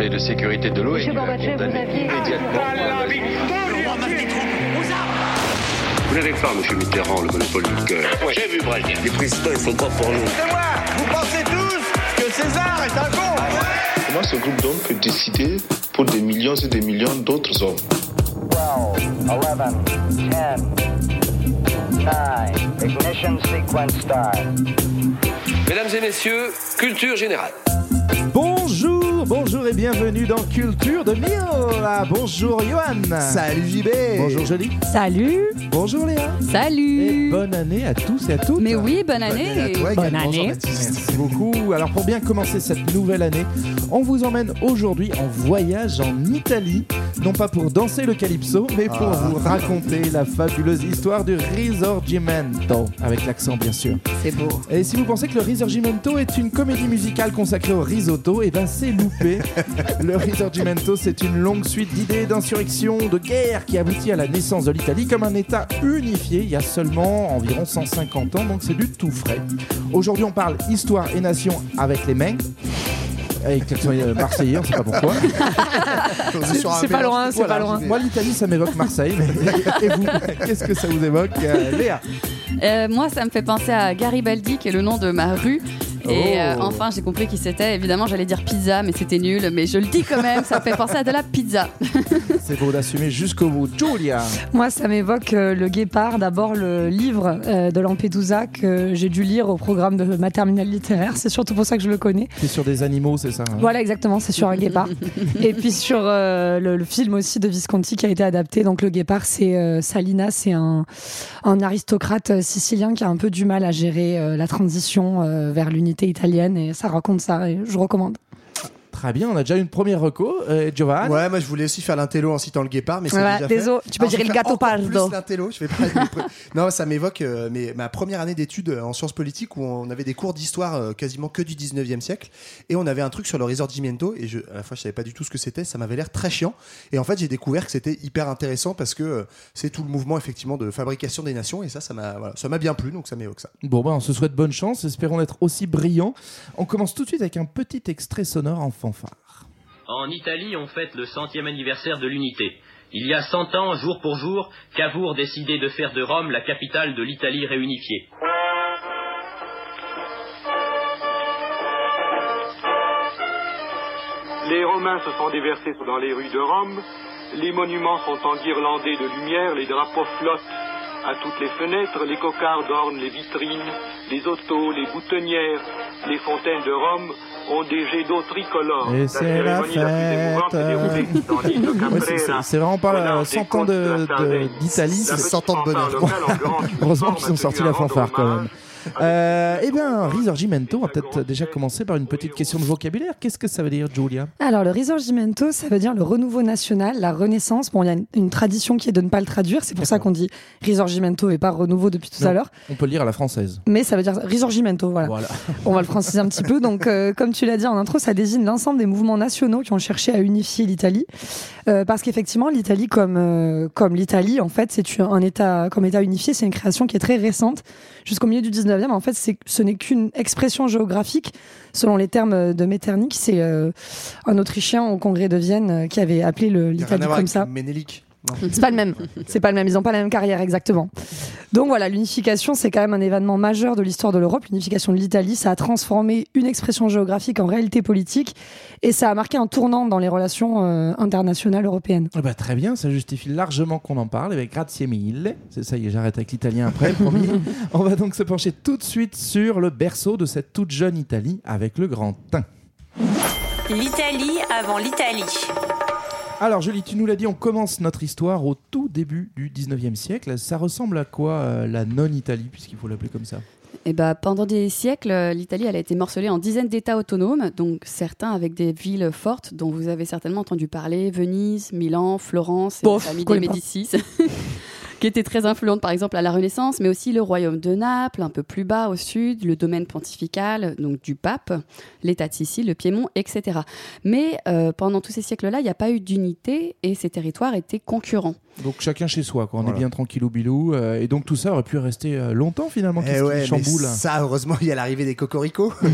Conseil de sécurité de l'ONU a condamné immédiatement Vous n'avez pas, M. Mitterrand, le monopole du cœur. J'ai vu Brazil. Les présidents, ils sont pas pour nous. C'est moi Vous pensez tous que César est un con Comment ce groupe d'hommes peut décider pour des millions et des millions d'autres hommes 12, 11, 10, 9, ignition sequence start. Mesdames et messieurs, culture générale. Bonjour, bonjour et bienvenue dans Culture de Miola. Bonjour Johan. Salut JB Bonjour Jolie. Salut Bonjour Léa. Et Salut bonne année à tous et à toutes. Mais oui, bonne Bonne année année à toi Bonne année. Merci beaucoup. Alors pour bien commencer cette nouvelle année, on vous emmène aujourd'hui en voyage en Italie, non pas pour danser le calypso, mais pour Ah. vous raconter la fabuleuse histoire du Risorgimento, avec l'accent bien sûr. C'est beau. Et si vous pensez que le Risorgimento est une comédie musicale consacrée au risotto, et ben c'est loupé. le Risorgimento, c'est une longue suite d'idées d'insurrection, de guerre qui aboutit à la naissance de l'Italie comme un État unifié il y a seulement environ 150 ans, donc c'est du tout frais. Aujourd'hui, on parle histoire et nation avec les mains. Avec l'accent euh, marseillais, on sait pas pourquoi. C'est pas loin, c'est Voilà, pas loin. Moi, l'Italie, ça m'évoque Marseille. Mais... Et vous, qu'est-ce que ça vous évoque, euh, Léa? Euh, moi, ça me fait penser à Garibaldi, qui est le nom de ma rue. Et Oh. euh, enfin, j'ai compris qui c'était. Évidemment, j'allais dire pizza, mais c'était nul. Mais je le dis quand même, ça me fait penser à de la pizza. C'est beau d'assumer jusqu'au bout. Julia Moi, ça m'évoque euh, le guépard. D'abord, le livre euh, de Lampedusa que j'ai dû lire au programme de ma terminale littéraire. C'est surtout pour ça que je le connais. C'est sur des animaux, c'est ça hein? Voilà, exactement, c'est sur un guépard. Et puis sur euh, le, le film aussi de Visconti qui a été adapté. Donc le guépard, c'est euh, Salina, c'est un, un aristocrate sicilien qui a un peu du mal à gérer euh, la transition euh, vers italienne. Et ça raconte ça, et je recommande. Très bien, on a déjà une première reco. Euh, Giovanni Ouais, moi je voulais aussi faire l'intello en citant le guépard, mais c'est Voilà, déjà fait. tu peux Alors, dire le gâteau pardo. plus l'intello, je vais pas Non, ça m'évoque euh, mes- ma première année d'études en sciences politiques où on avait des cours d'histoire euh, quasiment que du 19e siècle et on avait un truc sur le Risorgimento et je, à la fois je savais pas du tout ce que c'était, ça m'avait l'air très chiant et en fait j'ai découvert que c'était hyper intéressant parce que euh, c'est tout le mouvement effectivement de fabrication des nations et ça ça m'a voilà, ça m'a bien plu donc ça m'évoque ça. Bon, bah, on se souhaite bonne chance, espérons être aussi brillants. On commence tout de suite avec un petit extrait sonore en fanfare. En Italie, on fête le centième anniversaire de l'unité. Il y a cent ans, jour pour jour, Cavour décidait de faire de Rome la capitale de l'Italie réunifiée. Les Romains se sont déversés dans les rues de Rome, les monuments sont enguirlandés de lumière, les drapeaux flottent à toutes les fenêtres, les cocardes ornent les vitrines, les autos, les boutonnières, les fontaines de Rome ont des jets d'eau tricolores. Et c'est la fête. c'est- vraiment pas Voilà, la des 100 ans côtes de de- la de- Sardaigne. d'Italie, c'est petite 100 ans de bonheur. Heureusement qu'ils ont sorti la fanfare quand même. Euh, eh bien, Risorgimento, on va peut-être déjà commencer par une petite question de vocabulaire. Qu'est-ce que ça veut dire, Giulia Alors, le Risorgimento, ça veut dire le renouveau national, la renaissance. Bon, il y a une, une tradition qui est de ne pas le traduire. C'est pour ça qu'on dit Risorgimento et pas renouveau depuis tout Non. à l'heure. On peut le lire à la française. Mais ça veut dire Risorgimento, voilà. Voilà. On va le franciser un petit peu. Donc, euh, comme tu l'as dit en intro, ça désigne l'ensemble des mouvements nationaux qui ont cherché à unifier l'Italie. Euh, parce qu'effectivement, l'Italie, comme, euh, comme l'Italie, en fait, c'est un État, comme État unifié, c'est une création qui est très récente. Jusqu'au milieu du 19e, en fait, ce n'est qu'une expression géographique. Selon les termes de Metternich, c'est euh, un Autrichien au congrès de Vienne euh, qui avait appelé l'Italie comme ça. Ménélique. C'est pas le même. C'est pas le même. Ils ont pas la même carrière exactement. Donc voilà, l'unification, c'est quand même un événement majeur de l'histoire de l'Europe. L'unification de l'Italie, ça a transformé une expression géographique en réalité politique et ça a marqué un tournant dans les relations euh, internationales européennes. Eh ben, très bien, ça justifie largement qu'on en parle. Avec grazie mille. C'est ça y est, j'arrête avec l'italien après, promis. On va donc se pencher tout de suite sur le berceau de cette toute jeune Italie avec le grand teint. L'Italie avant l'Italie. Alors Julie, tu nous l'as dit, on commence notre histoire au tout début du 19e siècle. Ça ressemble à quoi euh, la non-Italie, puisqu'il faut l'appeler comme ça Et bah, pendant des siècles, euh, l'Italie elle a été morcelée en dizaines d'États autonomes, donc certains avec des villes fortes dont vous avez certainement entendu parler Venise, Milan, Florence, et Bof, la famille des. Médicis. qui était très influente par exemple à la Renaissance, mais aussi le royaume de Naples, un peu plus bas au sud, le domaine pontifical, donc du pape, l'État de Sicile, le Piémont, etc. Mais euh, pendant tous ces siècles-là, il n'y a pas eu d'unité et ces territoires étaient concurrents. Donc chacun chez soi, quoi. on Voilà. est bien tranquille au bilou. euh, et donc tout ça aurait pu rester euh, longtemps finalement. Eh Qu'est-ce ouais, qui mais chamboule ça, heureusement, il y a l'arrivée des cocoricots. oui.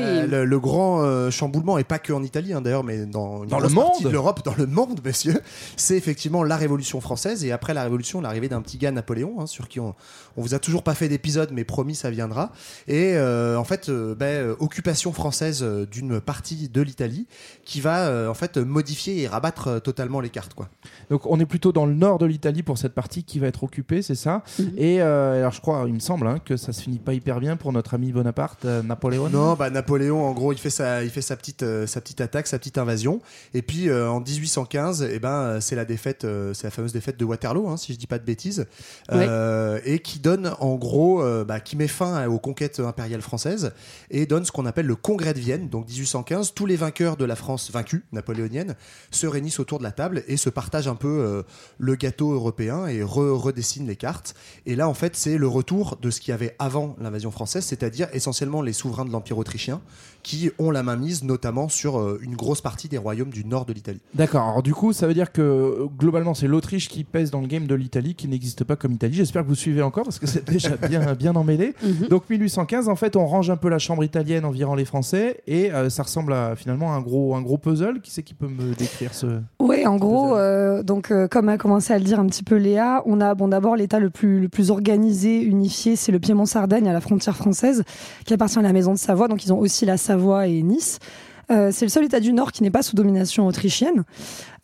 Euh, le, le grand euh, chamboulement, et pas que en Italie hein, d'ailleurs, mais dans, une Dans le monde. de l'Europe, dans le monde, monsieur, c'est effectivement la Révolution française. Et après la Révolution, l'arrivée d'un petit gars, Napoléon, hein, sur qui on, on vous a toujours pas fait d'épisode, mais promis, ça viendra. Et euh, en fait, euh, ben, occupation française d'une partie de l'Italie qui va euh, en fait modifier et rabattre totalement les cartes, quoi. Donc on est plutôt dans le nord de l'Italie pour cette partie qui va être occupée, c'est ça Et euh, alors je crois, il me semble hein, que ça se finit pas hyper bien pour notre ami Bonaparte, euh, Napoléon. Non, bah Napoléon, en gros, il fait sa, il fait sa petite, euh, sa petite attaque, sa petite invasion. Et puis euh, en 1815, eh ben, c'est la défaite, euh, c'est la fameuse défaite de Waterloo, hein, si je dis pas de bêtises, Euh, et qui donne, en gros, euh, bah, qui met fin aux conquêtes impériales françaises et donne ce qu'on appelle le Congrès de Vienne. Donc 1815, tous les vainqueurs de la France vaincue napoléonienne se réunissent autour de la table et se partagent un peu euh, le gâteau européen et re- redessinent les cartes. Et là, en fait, c'est le retour de ce qu'il y avait avant l'invasion française, c'est-à-dire essentiellement les souverains de l'Empire autrichien qui ont la main mise notamment sur euh, une grosse partie des royaumes du nord de l'Italie. D'accord, alors du coup ça veut dire que globalement c'est l'Autriche qui pèse dans le game de l'Italie qui n'existe pas comme Italie. J'espère que vous suivez encore parce que c'est déjà bien, bien emmêlé. Mhm. Donc 1815 en fait on range un peu la chambre italienne environ les Français et euh, ça ressemble à finalement un gros, un gros puzzle. Qui c'est qui peut me décrire ce... Oui, en gros, euh, donc euh, comme a commencé à le dire un petit peu Léa, on a bon d'abord l'État le plus le plus organisé, unifié, c'est le Piémont-Sardaigne à la frontière française, qui appartient à la Maison de Savoie. Donc ils ont aussi la Savoie et Nice. Euh, c'est le seul État du Nord qui n'est pas sous domination autrichienne.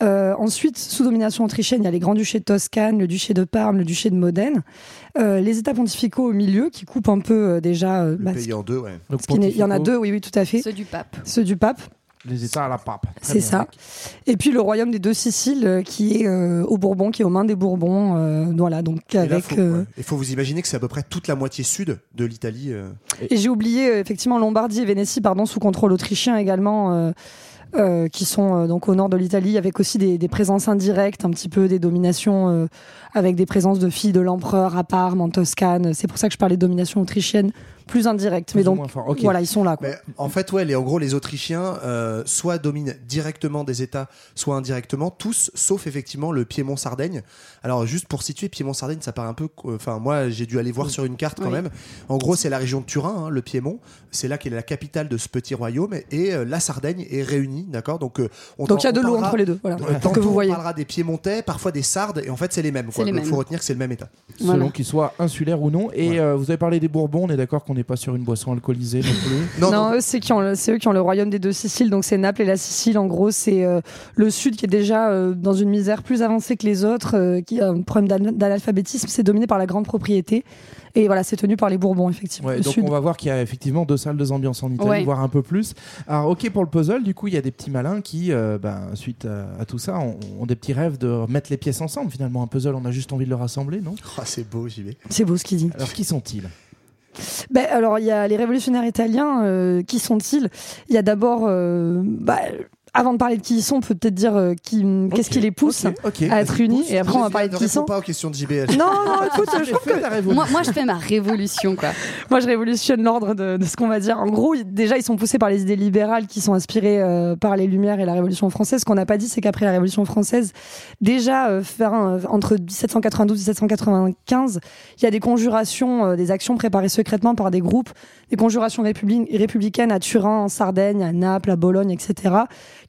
Euh, ensuite, sous domination autrichienne, il y a les grands-duchés de Toscane, le duché de Parme, le duché de Modène. Euh, les États pontificaux au milieu, qui coupent un peu euh, déjà. euh, Le bah, pays en deux, ouais. Donc, il y en a deux, oui, oui, tout à fait. Ceux du pape. Ceux du pape. Les États à la pape. C'est ça. Et puis le royaume des deux Siciles, euh, qui est euh, au Bourbon, qui est aux mains des Bourbons. euh, voilà, donc Et avec. faut, euh, ouais. Il faut vous imaginer que c'est à peu près toute la moitié sud de l'Italie. euh. Et j'ai oublié euh, effectivement Lombardie et Vénétie, pardon, sous contrôle autrichien également. euh, euh, qui sont euh, donc au nord de l'Italie, avec aussi des, des présences indirectes, un petit peu des dominations, euh, avec des présences de filles de l'empereur à Parme, en Toscane. C'est pour ça que je parlais de domination autrichienne plus indirecte. Mais Plus donc voilà, ils sont là. Quoi. Mais en fait, ouais, les, en gros, les Autrichiens euh, soit dominent directement des États, soit indirectement, tous, sauf effectivement le Piémont-Sardaigne. Alors, juste pour situer, Piémont-Sardaigne, ça paraît un peu. euh, Enfin, moi, j'ai dû aller voir sur une carte quand Oui. même. En gros, c'est la région de Turin, hein, le Piémont. C'est là qu'est la capitale de ce petit royaume. Et euh, la Sardaigne est réunie, d'accord? Donc, euh, on Donc il y a de l'eau entre les deux. Voilà, euh, pour que tantôt, vous voyez. On parlera des Piémontais, parfois des Sardes, et en fait, c'est les mêmes. Il faut retenir que c'est le même État. Selon qu'ils soient insulaires ou non. Et euh, vous avez parlé des Bourbons, on est d'accord qu'on n'est pas sur une boisson alcoolisée non plus. Non, Non, non. eux, c'est qui ont le- c'est eux qui ont le royaume des deux Siciles, donc c'est Naples et la Sicile. En gros, c'est euh, le sud qui est déjà euh, dans une misère plus avancée que les autres, euh, qui a un problème d'an- d'analphabétisme. C'est dominé par la grande propriété. Et voilà, c'est tenu par les Bourbons, effectivement. Ouais, le donc sud. on va voir qu'il y a effectivement deux salles, deux ambiances en Italie, Ouais. voire un peu plus. Alors ok pour le puzzle, du coup il y a des petits malins qui, euh, ben, suite à, à tout ça, ont, ont des petits rêves de mettre les pièces ensemble. Finalement un puzzle, on a juste envie de le rassembler, non? Oh, c'est beau, j'y vais. C'est beau ce qu'il dit. Alors qui sont-ils? Ben, alors, il y a les révolutionnaires italiens. euh, qui sont-ils? Il y a d'abord. euh, bah, avant de parler de qui ils sont, on peut peut-être dire euh, qui, qu'est-ce qui les pousse à être unis. Et après, on va parler de qui ils réponds sont. pas aux questions de JB. Non, non, écoute, je trouve que Fais ta révolution. Moi, moi, je fais ma révolution, quoi. Moi, je révolutionne l'ordre de, de ce qu'on va dire. En gros, déjà, ils sont poussés par les idées libérales qui sont inspirées euh, par les Lumières et la Révolution française. Ce qu'on n'a pas dit, c'est qu'après la Révolution française, déjà, euh, faire un- entre 1792 et 1795, il y a des conjurations, euh, des actions préparées secrètement par des groupes, des conjurations républi- républicaines à Turin, en Sardaigne, à Naples, à Bologne, etc.,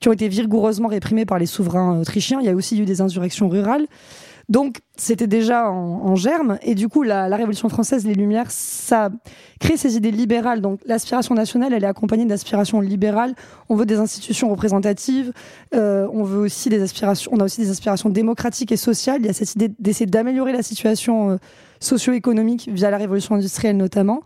qui ont été vigoureusement réprimées par les souverains autrichiens. Il y a aussi eu des insurrections rurales. Donc, c'était déjà en, en germe. Et du coup, la, la Révolution française, les Lumières, ça crée ces idées libérales. Donc, l'aspiration nationale, elle est accompagnée d'aspirations libérales. On veut des institutions représentatives. euh, on veut aussi des aspirations. On a aussi des aspirations démocratiques et sociales. Il y a cette idée d'essayer d'améliorer la situation euh, socio-économique via la révolution industrielle notamment.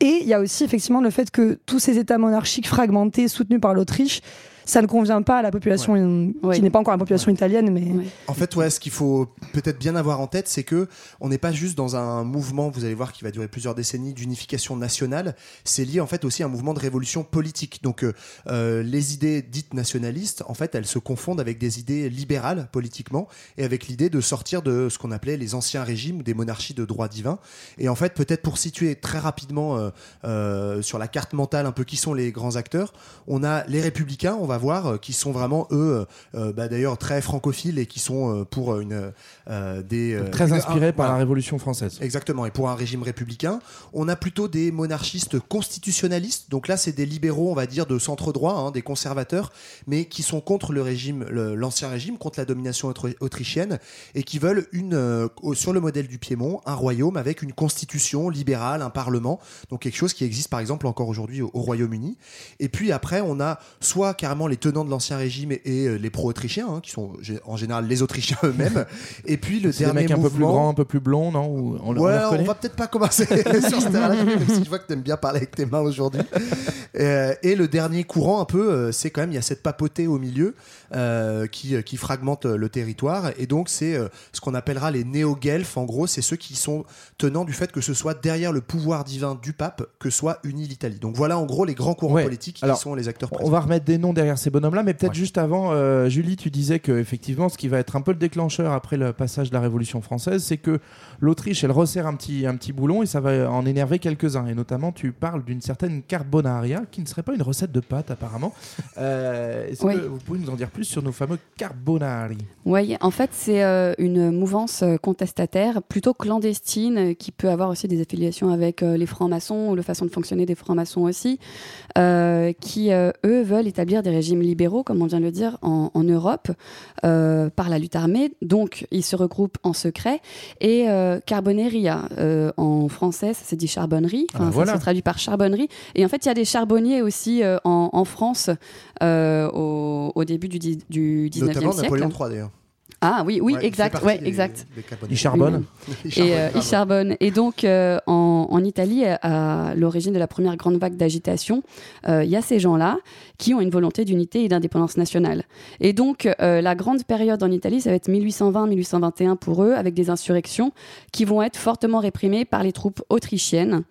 Et il y a aussi effectivement le fait que tous ces États monarchiques fragmentés, soutenus par l'Autriche, ça ne convient pas à la population Ouais. qui n'est pas encore la population italienne, mais Ouais. En fait, ouais, ce qu'il faut peut-être bien avoir en tête, c'est que on n'est pas juste dans un mouvement, vous allez voir, qui va durer plusieurs décennies d'unification nationale. C'est lié en fait aussi à un mouvement de révolution politique. Donc, euh, euh, les idées dites nationalistes, en fait, elles se confondent avec des idées libérales politiquement et avec l'idée de sortir de ce qu'on appelait les anciens régimes ou des monarchies de droit divin. Et en fait, peut-être pour situer très rapidement euh, euh, sur la carte mentale un peu qui sont les grands acteurs, on a les républicains. On va avoir, euh, qui sont vraiment eux, euh, bah, d'ailleurs très francophiles et qui sont euh, pour une euh, des euh, Très une- inspiré un- par la. Révolution française. Exactement, et pour un régime républicain. On a plutôt des monarchistes constitutionnalistes, donc là c'est des libéraux, on va dire, de centre droit, hein, des conservateurs, mais qui sont contre le régime, l'ancien régime, contre la domination autri- autrichienne, et qui veulent une, euh, sur le modèle du Piémont, un royaume avec une constitution libérale, un parlement, donc quelque chose qui existe par exemple encore aujourd'hui au, au Royaume-Uni. Et puis après, on a soit carrément les tenants de l'ancien régime et, et, euh, les pro-autrichiens, hein, qui sont en général les Autrichiens eux-mêmes, et puis le dernier mecs un peu plus grands, un peu plus blonds, non Ou on, ouais, on, va peut-être pas commencer sur ce terrain-là, même si je vois que tu aimes bien parler avec tes mains aujourd'hui. Euh, et le dernier courant, un peu, euh, c'est quand même, il y a cette papauté au milieu euh, qui, qui fragmente euh, le territoire. Et donc, c'est euh, ce qu'on appellera les néo-guelfes. En gros, c'est ceux qui sont tenants du fait que ce soit derrière le pouvoir divin du pape que soit unie l'Italie. Donc voilà, en gros, les grands courants Ouais. politiques qui Alors, sont les acteurs On va remettre des noms derrière ces bonhommes-là, mais peut-être juste avant, euh, Julie, tu disais que effectivement, ce qui va être un peu le déclencheur après le passage de la Révolution française, c'est que l'Autriche, elle resserre un petit, un petit boulon et ça va en énerver quelques-uns. Et notamment, tu parles d'une certaine carbonaria, qui ne serait pas une recette de pâte apparemment. Euh, Est-ce Oui. que vous pouvez nous en dire plus sur nos fameux carbonari? Oui, en fait, c'est euh, une mouvance contestataire, plutôt clandestine, qui peut avoir aussi des affiliations avec euh, les francs-maçons ou la façon de fonctionner des francs-maçons aussi, qui, euh, eux, veulent établir des régimes libéraux, comme on vient de le dire, en, en Europe, euh, par la lutte armée. Donc, ils se regroupent en secret. Et euh, Carboneria, euh, en français, ça se dit charbonnerie, Ah enfin, voilà. ça se traduit par charbonnerie. Et en fait, il y a des charbonniers aussi euh, en, en France euh, au, au début du, du 19e Notamment siècle. Napoléon III d'ailleurs. Ah oui, oui, Ouais, exact, ouais, des- exact. des carbonés. Il charbonne. Il Et euh, charbonne, il charbonne. Et donc, euh, en, en Italie, à l'origine de la première grande vague d'agitation, euh, il y a ces gens-là qui ont une volonté d'unité et d'indépendance nationale. Et donc, euh, la grande période en Italie, ça va être 1820-1821 pour eux, avec des insurrections qui vont être fortement réprimées par les troupes autrichiennes.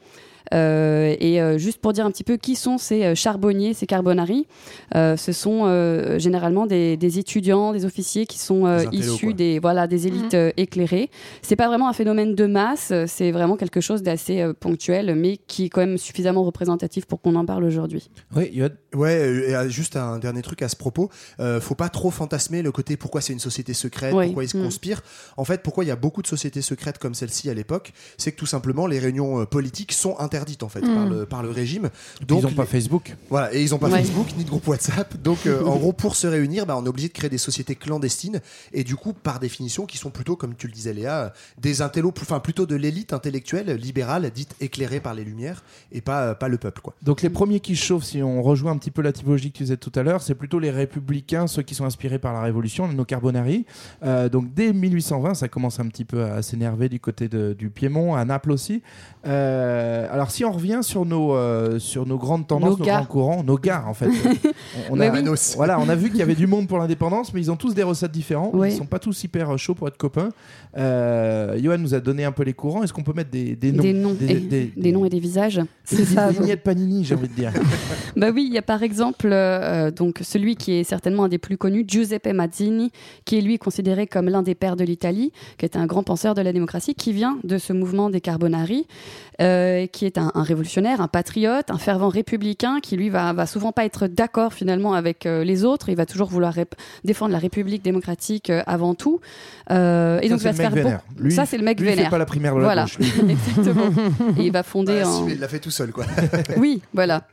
Euh, et euh, juste pour dire un petit peu qui sont ces euh, charbonniers, ces carbonari, euh, ce sont euh, généralement des, des étudiants, des officiers qui sont euh, Des issus quoi. des voilà des élites euh, éclairées. C'est pas vraiment un phénomène de masse, c'est vraiment quelque chose d'assez euh, ponctuel, mais qui est quand même suffisamment représentatif pour qu'on en parle aujourd'hui. Oui, Yoann? Ouais, et, juste un dernier truc à ce propos. Euh, faut pas trop fantasmer le côté pourquoi c'est une société secrète, Oui. pourquoi ils se Mm. conspirent. En fait, pourquoi il y a beaucoup de sociétés secrètes comme celle-ci à l'époque, c'est que tout simplement les réunions politiques sont interdites en fait par, le, par le régime. ils n'ont pas Facebook. Voilà, et ils ont pas Ouais. Facebook ni de groupe WhatsApp. Donc euh, en gros, pour se réunir, bah, on est obligé de créer des sociétés clandestines et du coup, par définition, qui sont plutôt, comme tu le disais Léa, des intellos, enfin plutôt de l'élite intellectuelle libérale, dite éclairée par les lumières et pas, euh, pas le peuple quoi. Donc les premiers qui chauffent, si on rejoint un petit peu la typologie que tu disais tout à l'heure, c'est plutôt les républicains, ceux qui sont inspirés par la Révolution, nos Carbonari. Euh, donc dès 1820, ça commence un petit peu à s'énerver du côté de- du Piémont, à Naples aussi. Euh, alors si on revient sur nos, euh, sur nos grandes tendances, Nos nos, grands courants, nos gares en fait. on, a, oui. Voilà, on a vu qu'il y avait du monde pour l'indépendance, mais ils ont tous des recettes différentes. Oui. Ils sont pas tous hyper chauds pour être copains. Euh, Johan nous a donné un peu les courants. Est-ce qu'on peut mettre des, des noms Des noms, et, des- des noms et des visages. des- ça. des vignettes Panini, j'ai envie de dire. Bah oui, il y a par exemple euh, donc celui qui est certainement un des plus connus, Giuseppe Mazzini, qui est lui considéré comme l'un des pères de l'Italie, qui est un grand penseur de la démocratie, qui vient de ce mouvement des Carbonari, euh, qui est un, un révolutionnaire, un patriote, un fervent républicain, qui lui va, va souvent pas être d'accord finalement avec euh, les autres. Il va toujours vouloir défendre la République démocratique euh, avant tout. Euh, et Ça, donc il va c'est se le faire bon-. Lui, Ça c'est le mec lui, il fait vénère. pas la primaire de la voilà, exactement. Et il va fonder en. si, mais il l'a fait tout seul quoi. Oui, voilà.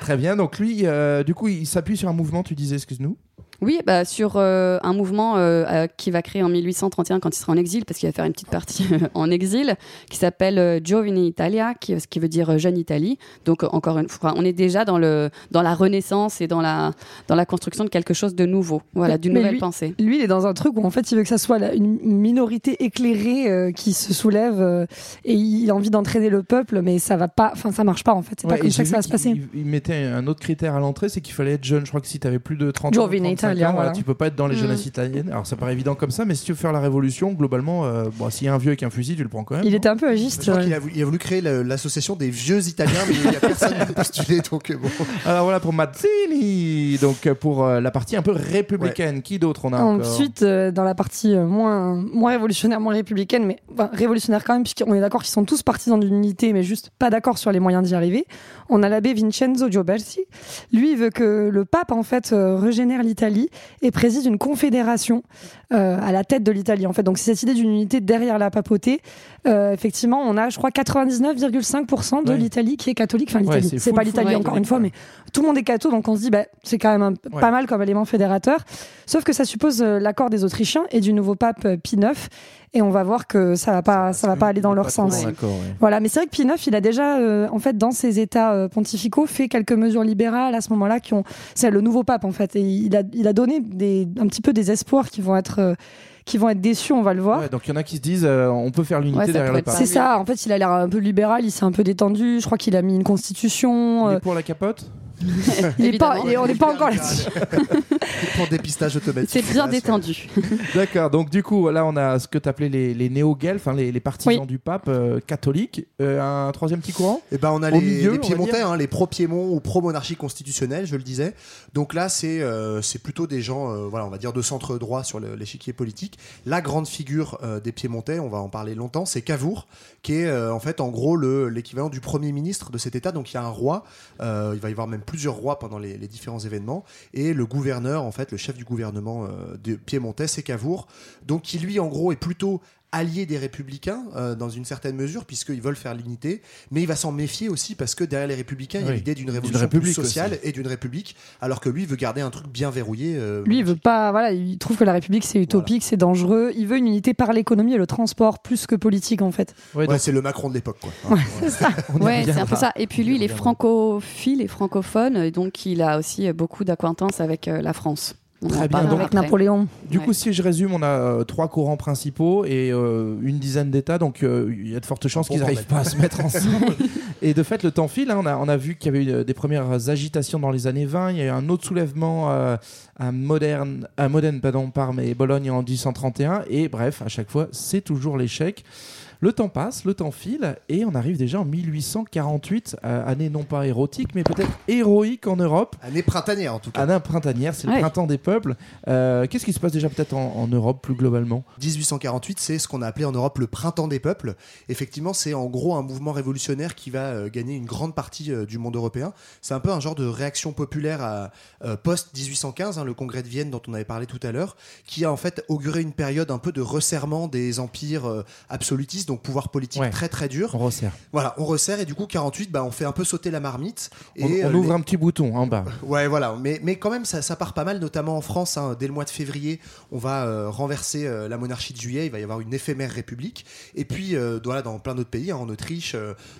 Très bien. Donc lui, euh, du coup, il s'appuie sur un mouvement. Tu disais, excuse-nous? Oui, bah, sur euh, un mouvement euh, euh, qui va créer en 1831 quand il sera en exil, parce qu'il va faire une petite partie en exil, qui s'appelle Giovine Italia, ce qui veut dire jeune Italie. Donc encore une fois, on est déjà dans, le, dans la renaissance et dans la, dans la construction de quelque chose de nouveau, voilà, d'une nouvelle pensée. Lui, il est dans un truc où en fait, il veut que ça soit une minorité éclairée qui se soulève et il a envie d'entraîner le peuple, mais ça va pas, enfin ça marche pas en fait. C'est pas comme ça que ça va se passer. Il, mettait un autre critère à l'entrée, c'est qu'il fallait être jeune. Je crois que si tu avais plus de 30 ans italien. Ans, voilà. Euh, tu peux pas être dans les mmh. jeunesses mm. italiennes. Alors ça paraît évident comme ça, mais si tu veux faire la révolution, globalement, euh, bon, s'il y a un vieux avec un fusil, tu le prends quand même. Il était un peu agiste. Ouais. Il, a voulu, il, a voulu, créer l'association des vieux italiens, mais il n'y a personne qui a postulé. Donc, euh, bon. Alors voilà pour Mazzini, donc pour la partie un peu républicaine. Qui d'autre on a Ensuite, dans la partie moins, moins révolutionnaire, moins républicaine, mais révolutionnaire quand même, puisqu'on est d'accord qu'ils sont tous partisans d'une unité, mais juste pas d'accord sur les moyens d'y arriver. On a l'abbé Vincenzo Giobersi. Lui, il veut que le pape, en fait, régénère l'Italie et préside une confédération euh, à la tête de l'Italie. En fait, donc c'est cette idée d'une unité derrière la papauté. Euh, effectivement, on a, je crois, 99,5% de Ouais. l'Italie qui est catholique. Enfin, l'Italie, c'est pas l'Italie encore une fois, mais tout le monde est catho, donc on se dit, bah, c'est quand même un- Ouais. pas mal comme élément fédérateur. Sauf que ça suppose euh, l'accord des Autrichiens et du nouveau pape Pie IX, et on va voir que ça va pas, ça va pas aller dans leur sens. ouais. Voilà, mais c'est vrai que Pie IX, il a déjà, euh, en fait, dans ses états euh, pontificaux, fait quelques mesures libérales à ce moment-là qui ont, c'est le nouveau pape en fait, et il a, il a donné des, un petit peu des espoirs qui vont être, euh, qui vont être déçus, on va le voir. Ouais, donc il y en a qui se disent euh, on peut faire l'unité Ouais, derrière le pape. C'est ça, en fait, il a l'air un peu libéral, il s'est un peu détendu. Je crois qu'il a mis une constitution. Il est pour la capote? est pas, on n'est pas encore là-dessus. Pour dépistage automatique. C'est bien détendu. D'accord, donc du coup, là on a ce que tu appelais les, les néo-guelfes, hein, les, les partisans Oui. du pape euh, catholique. Euh, un troisième petit courant Et ben on a Au les, milieu, les Piémontais, hein, les pro-Piémont ou pro-monarchie constitutionnelle, je le disais. Donc là, c'est euh, c'est plutôt des gens, euh, voilà, on va dire de centre droit sur l'échiquier politique. La grande figure euh, des Piémontais, on va en parler longtemps, c'est Cavour, qui est euh, en fait en gros le- l'équivalent du premier ministre de cet État. Donc il y a un roi, euh, il va y avoir même plusieurs rois pendant les, différents événements, et le gouverneur, en fait, le chef du gouvernement euh, de Piémontais, c'est Cavour. Donc qui lui, en gros, est plutôt allié des républicains euh, dans une certaine mesure puisqu'ils veulent faire l'unité mais il va s'en méfier aussi parce que derrière les républicains il y a l'idée d'une révolution plus sociale et d'une république alors que lui il veut garder un truc bien verrouillé euh, Lui, il veut pas, voilà, il trouve que la République c'est utopique, c'est dangereux. Il veut une unité par l'économie et le transport plus que politique en fait. Ouais, c'est le Macron de l'époque quoi Ouais, c'est un reviendra. peu ça. Et puis lui, il est francophile et francophone, et donc il a aussi beaucoup d'acquaintances avec euh, la France. On Très bien, donc- Avec. Napoléon. Du Ouais. coup, si je résume, on a euh, trois courants principaux et euh, une dizaine d'États, donc euh, il y a de fortes chances qu'ils n'arrivent pas à se mettre ensemble. et de fait, le temps file. hein. on, a, on a vu qu'il y avait eu des premières agitations dans les années 20. Il y a eu un autre soulèvement euh, à Moderne, à Modène, pardon, Parme et Bologne en 1831. Et bref, à chaque fois, c'est toujours l'échec. Le temps passe, le temps file, et on arrive déjà en 1848, euh, année non pas érotique, mais peut-être héroïque en Europe. année printanière en tout cas Année printanière, c'est le printemps des peuples. Euh, Qu'est-ce qui se passe déjà peut-être en, en Europe plus globalement? 1848, c'est ce qu'on a appelé en Europe le printemps des peuples. Effectivement, c'est en gros un mouvement révolutionnaire qui va euh, gagner une grande partie euh, du monde européen. C'est un peu un genre de réaction populaire à euh, post-1815, hein, le congrès de Vienne dont on avait parlé tout à l'heure, qui a en fait auguré une période un peu de resserrement des empires euh, absolutistes, donc pouvoir politique Ouais. très très dur. On resserre. Voilà, on resserre et du coup 48, bah, on fait un peu sauter la marmite. On, Et, on euh, ouvre les- un petit bouton en bas. Ouais, voilà, mais, mais quand même, ça, ça part pas mal, notamment en France. hein. Dès le mois de février, on va euh, renverser euh, la monarchie de juillet. Il va y avoir une éphémère république. Et puis, euh, voilà, dans plein d'autres pays, hein, en Autriche,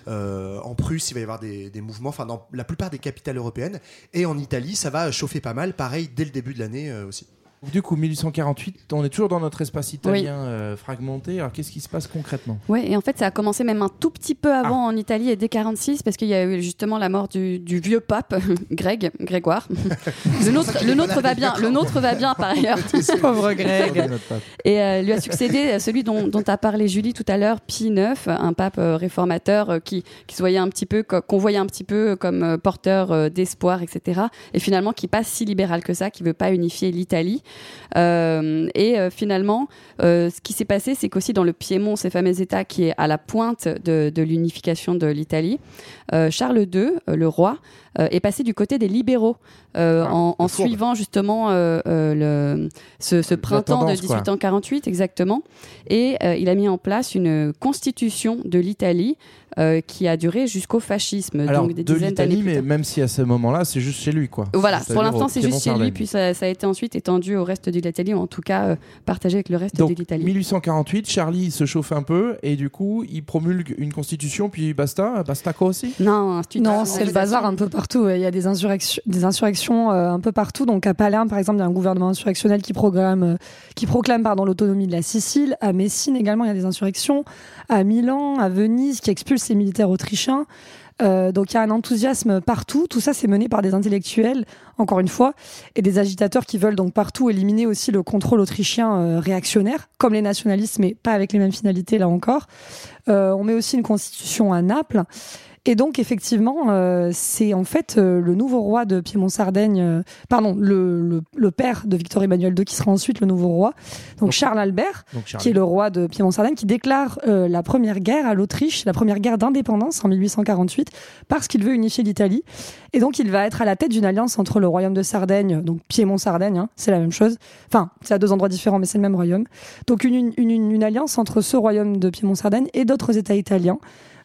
en Prusse, il va y avoir des, des mouvements, enfin, dans la plupart des capitales européennes. Et en Italie, ça va chauffer pas mal, pareil, dès le début de l'année aussi. Du coup, 1848, on est toujours dans notre espace italien euh, fragmenté. Alors, qu'est-ce qui se passe concrètement? Ouais, et en fait, ça a commencé même un tout petit peu avant en Italie et dès 46, parce qu'il y a eu justement la mort du, du vieux pape, Greg, Grégoire. le nôtre, le nôtre va bien, le nôtre va bien par ailleurs. Pauvre Greg. Et euh, lui a succédé euh, celui dont, dont a parlé Julie tout à l'heure, Pie IX, un pape euh, réformateur qui, qui se voyait un petit peu, qu'on voyait un petit peu comme porteur d'espoir, etc. Et finalement, qui pas si libéral que ça, qui veut pas unifier l'Italie. Euh, et euh, finalement, euh, ce qui s'est passé, c'est qu'aussi dans le Piémont, ces fameux États qui est à la pointe de, de l'unification de l'Italie, Charles II, le roi, est passé du côté des libéraux euh, Ah, en, suivant justement euh, euh, le, ce, ce printemps de quoi. 1848 exactement. Et il a mis en place une constitution de l'Italie euh, qui a duré jusqu'au fascisme, Alors, donc des de dizaines d'années mais même si à ce moment-là, c'est juste chez lui, quoi. Voilà, pour l'instant c'est juste chez lui, puis ça, ça a été ensuite étendu au reste de l'Italie, ou en tout cas euh, partagé avec le reste Donc, de l'Italie. 1848, Charlie il se chauffe un peu et du coup, il promulgue une constitution, puis basta, basta quoi aussi? Non, Non, c'est le bazar un peu partout. Il y a des insurrections, des insurrections euh, un peu partout. Donc à Palerme, par exemple, il y a un gouvernement insurrectionnel qui programme, euh, qui proclame pardon l'autonomie de la Sicile. À Messine également, il y a des insurrections. À Milan, à Venise, qui expulse militaires autrichiens. Euh, donc il y a un enthousiasme partout. Tout ça, c'est mené par des intellectuels, encore une fois, et des agitateurs qui veulent donc partout éliminer aussi le contrôle autrichien euh, réactionnaire, comme les nationalistes, mais pas avec les mêmes finalités là encore. Euh, on met aussi une constitution à Naples. Et donc, effectivement, euh, c'est en fait euh, le nouveau roi de Piémont-Sardaigne, euh, pardon, le, le, le père de Victor Emmanuel II qui sera ensuite le nouveau roi, donc, Charles Albert, Donc, Charles. qui est le roi de Piémont-Sardaigne, qui déclare euh, la première guerre à l'Autriche, la première guerre d'indépendance en 1848, parce qu'il veut unifier l'Italie. Et donc, il va être à la tête d'une alliance entre le royaume de Sardaigne, donc Piémont-Sardaigne, hein, c'est la même chose. Enfin, c'est à deux endroits différents, mais c'est le même royaume. Donc, une, une, une, une alliance entre ce royaume de Piémont-Sardaigne et d'autres États italiens.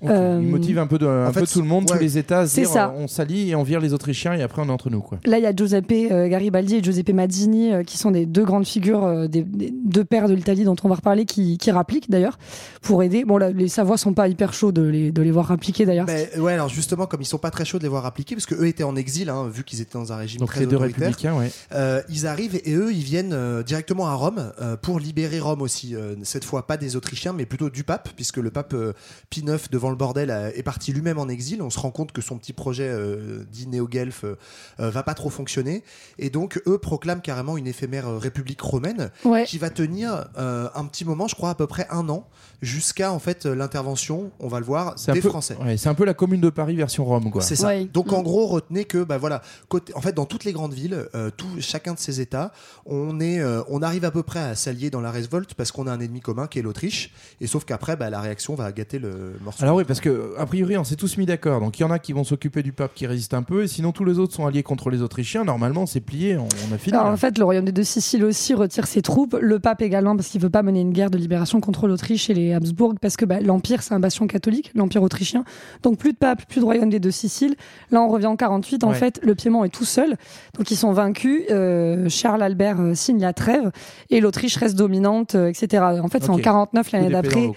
Donc, Euh, il motive un peu, de, un en fait, peu tout le monde, ouais. tous les États, à dire ça. euh, on s'allie et on vire les Autrichiens et après on est entre nous. Quoi. Là, il y a Giuseppe euh, Garibaldi et Giuseppe Mazzini, euh, qui sont des deux grandes figures, euh, des, des deux pères de l'Italie dont on va reparler, qui, qui rappliquent d'ailleurs, pour aider. Bon, là, les Savoies sont pas hyper chauds de les, de les voir rappliquer d'ailleurs. Ben, ouais, alors justement, comme ils sont pas très chauds de les voir appliquer, parce que eux étaient en exil, hein, vu qu'ils étaient dans un régime Donc très les deux autoritaire. républicains, ouais. Euh, ils arrivent et eux, ils viennent euh, directement à Rome euh, pour libérer Rome aussi. Euh, cette fois, pas des Autrichiens, mais plutôt du pape, puisque le pape euh, Pie IX, devant le bordel, est parti lui-même en exil. On se rend compte que son petit projet euh, dit néo-guelfe euh, euh, va pas trop fonctionner. Et donc, eux proclament carrément une éphémère euh, république romaine Ouais. qui va tenir euh, un petit moment, je crois à peu près un an, jusqu'à en fait l'intervention, on va le voir, des peu- Français. ouais, c'est un peu la commune de Paris version Rome. Quoi. C'est ça. Ouais. Donc Mm. en gros, retenez que bah voilà, côté, en fait dans toutes les grandes villes, euh, tout, chacun de ces États, on est, euh, on arrive à peu près à s'allier dans la révolte parce qu'on a un ennemi commun qui est l'Autriche. Et sauf qu'après, bah, la réaction va gâter le morceau. Alors oui, parce que a priori, on s'est tous mis d'accord. Donc il y en a qui vont s'occuper du pape qui résiste un peu, et sinon tous les autres sont alliés contre les Autrichiens. Normalement, c'est plié, on, on a fini. Alors, là. en fait, le royaume des deux Siciles aussi retire ses troupes, le pape également parce qu'il veut pas mener une guerre de libération contre l'Autriche et les Habsbourg parce que bah, l'empire c'est un bastion catholique, l'empire autrichien. Donc plus de pape, plus de royaume des deux Siciles. Là, on revient en 48. En Ouais. fait, le Piémont est tout seul, donc ils sont vaincus. Euh, Charles Albert euh, signe la trêve et l'Autriche reste dominante, euh, etc. En fait, c'est en Ok. 49 l'année d'après.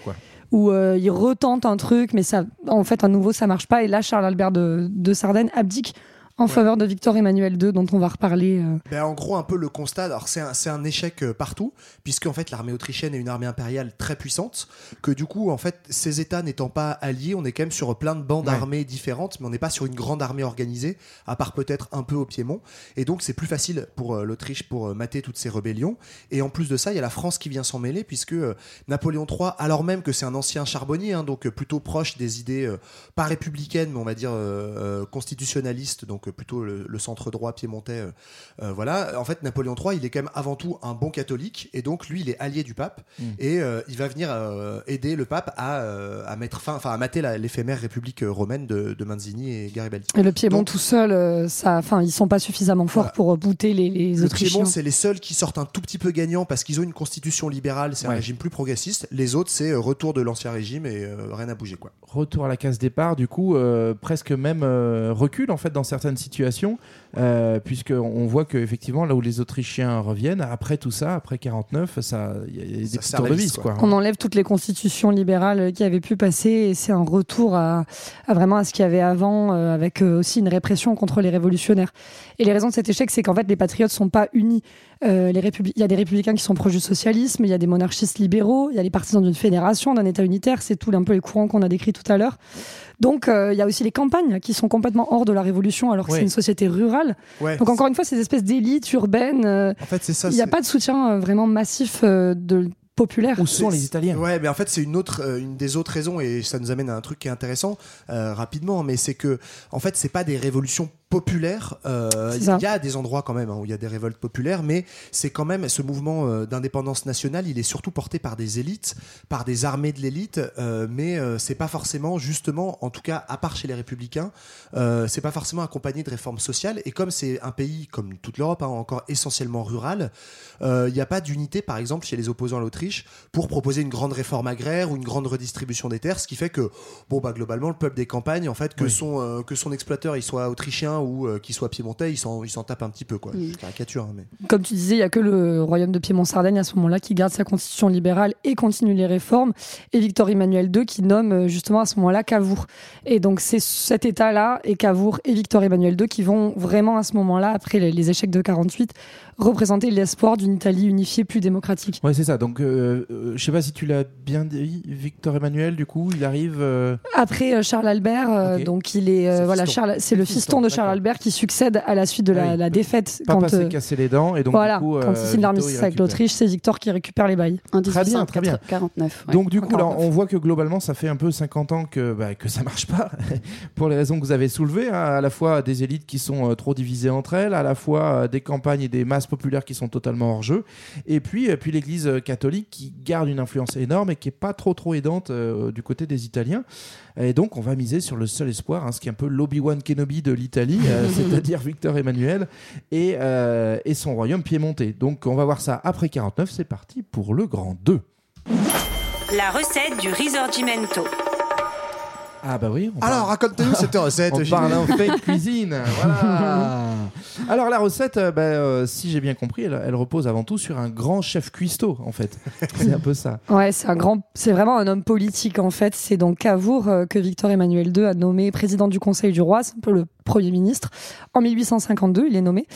Où euh, il retente un truc, mais ça, en fait, à nouveau, ça marche pas. Et là, Charles Albert de, de Sardaigne abdique en faveur de Victor Emmanuel II, dont on va reparler. euh, Ben, en gros, un peu le constat, alors c'est un, c'est un échec euh, partout, puisque en fait l'armée autrichienne est une armée impériale très puissante, que du coup, en fait, ces États n'étant pas alliés, on est quand même sur plein de bandes Ouais. armées différentes, mais on n'est pas sur une grande armée organisée, à part peut-être un peu au Piémont. Et donc, c'est plus facile pour euh, l'Autriche pour euh, mater toutes ces rébellions. Et en plus de ça, il y a la France qui vient s'en mêler, puisque euh, Napoléon III, alors même que c'est un ancien charbonnier, hein, donc euh, plutôt proche des idées, euh, pas républicaines, mais on va dire euh, euh, constitutionnalistes, donc plutôt le, le centre droit piémontais. euh, euh, voilà, en fait, Napoléon III, il est quand même avant tout un bon catholique, et donc lui, il est allié du pape, Mm. et euh, il va venir euh, aider le pape à, euh, à mettre fin, enfin à mater l'éphémère république romaine de, de Manzini et Garibaldi. Et le Piémont Donc- tout seul, ça, enfin, ils sont pas suffisamment forts Voilà. pour bouter les, les Le Autrichiens. Piémont, c'est les seuls qui sortent un tout petit peu gagnants parce qu'ils ont une constitution libérale, c'est un Ouais. régime plus progressiste. Les autres, c'est retour de l'ancien régime et euh, rien n'a bougé, quoi. Retour à la case départ, du coup, euh, presque même euh, recul en fait dans certaines situations, euh, puisque on voit que effectivement là où les Autrichiens reviennent, après tout ça, après 49, ça, il y a- des Ça petits tours de vis, vis, quoi. quoi. On enlève toutes les constitutions libérales qui avaient pu passer et c'est un retour à, à vraiment à ce qu'il y avait avant, euh, avec euh, aussi une répression contre les révolutionnaires. Et les raisons de cet échec, c'est qu'en fait, les patriotes sont pas unis. Euh, les républi- il y a des républicains qui sont proches du socialisme, il y a des monarchistes libéraux, il y a les partisans d'une fédération, d'un État unitaire, c'est tout un peu les courants qu'on a décrits tout à l'heure. Donc euh, il y a aussi les campagnes qui sont complètement hors de la révolution alors que c'est une société rurale. Ouais. Donc encore une fois, ces espèces d'élites urbaines, euh, En fait, c'est ça. il n'y a pas de soutien euh, vraiment massif euh, de populaire. Où sont les Italiens Ouais, mais en fait, c'est une autre, euh, une des autres raisons, et ça nous amène à un truc qui est intéressant euh, rapidement, mais c'est que, en fait, c'est pas des révolutions populaires. euh, Il y a des endroits quand même hein, où il y a des révoltes populaires, mais c'est quand même ce mouvement euh, d'indépendance nationale. Il est surtout porté par des élites, par des armées de l'élite, euh, mais euh, c'est pas forcément justement, en tout cas, à part chez les républicains, euh, c'est pas forcément accompagné de réformes sociales. Et comme c'est un pays comme toute l'Europe, hein, encore essentiellement rural, euh, il n'y a pas d'unité, par exemple, chez les opposants à l'Autriche pour proposer une grande réforme agraire ou une grande redistribution des terres, ce qui fait que, bon, bah, globalement, le peuple des campagnes, en fait, que, Oui. son, euh, que son exploiteur il soit autrichien ou euh, qu'il soit piémontais, il s'en il s'en tape un petit peu quoi. Je caricature hein, mais Comme tu disais, il y a que le royaume de Piémont-Sardaigne à ce moment-là qui garde sa constitution libérale et continue les réformes, et Victor Emmanuel II qui nomme euh, justement à ce moment-là Cavour. Et donc c'est cet État-là et Cavour et Victor Emmanuel II qui vont vraiment à ce moment-là, après les, les échecs de 48, représenter l'espoir d'une Italie unifiée plus démocratique. Ouais, c'est ça. Donc, euh, euh, je sais pas si tu l'as bien dit, Victor Emmanuel, du coup, il arrive. euh, Après euh, Charles Albert, euh, donc il est, euh, voilà fiston. Charles, c'est le Fiston, fiston de Charles. Albert qui succède à la suite de la, Ah oui. la défaite Papa quand s'est euh, cassé les dents et donc voilà du coup, quand il signe l'armistice avec l'Autriche, c'est Victor qui récupère les bails. En Très bien, très bien. 1949. ouais. Donc du coup, là, 49. on voit que globalement, ça fait un peu 50 ans que, bah, que ça marche pas, pour les raisons que vous avez soulevées, hein, à la fois des élites qui sont euh, trop divisées entre elles, à la fois euh, des campagnes et des masses populaires qui sont totalement hors jeu, et puis, euh, puis l'Église euh, catholique qui garde une influence énorme et qui est pas trop trop aidante euh, du côté des Italiens. Et donc, on va miser sur le seul espoir, hein, ce qui est un peu l'Obi-Wan Kenobi de l'Italie, euh, c'est-à-dire Victor Emmanuel et, euh, et son royaume piémontais. Donc, on va voir ça après 49. C'est parti pour le grand 2. La recette du risorgimento. Ah bah oui. On Alors, parle- raconte-nous cette recette, On parle en fake cuisine. Voilà. Alors la recette, euh, bah, euh, si j'ai bien compris, elle, elle repose avant tout sur un grand chef cuistot en fait. C'est un peu ça. Ouais, c'est un grand, c'est vraiment un homme politique en fait. C'est donc Cavour euh, que Victor Emmanuel II a nommé président du Conseil du roi, c'est un peu le premier ministre. En 1852, il est nommé.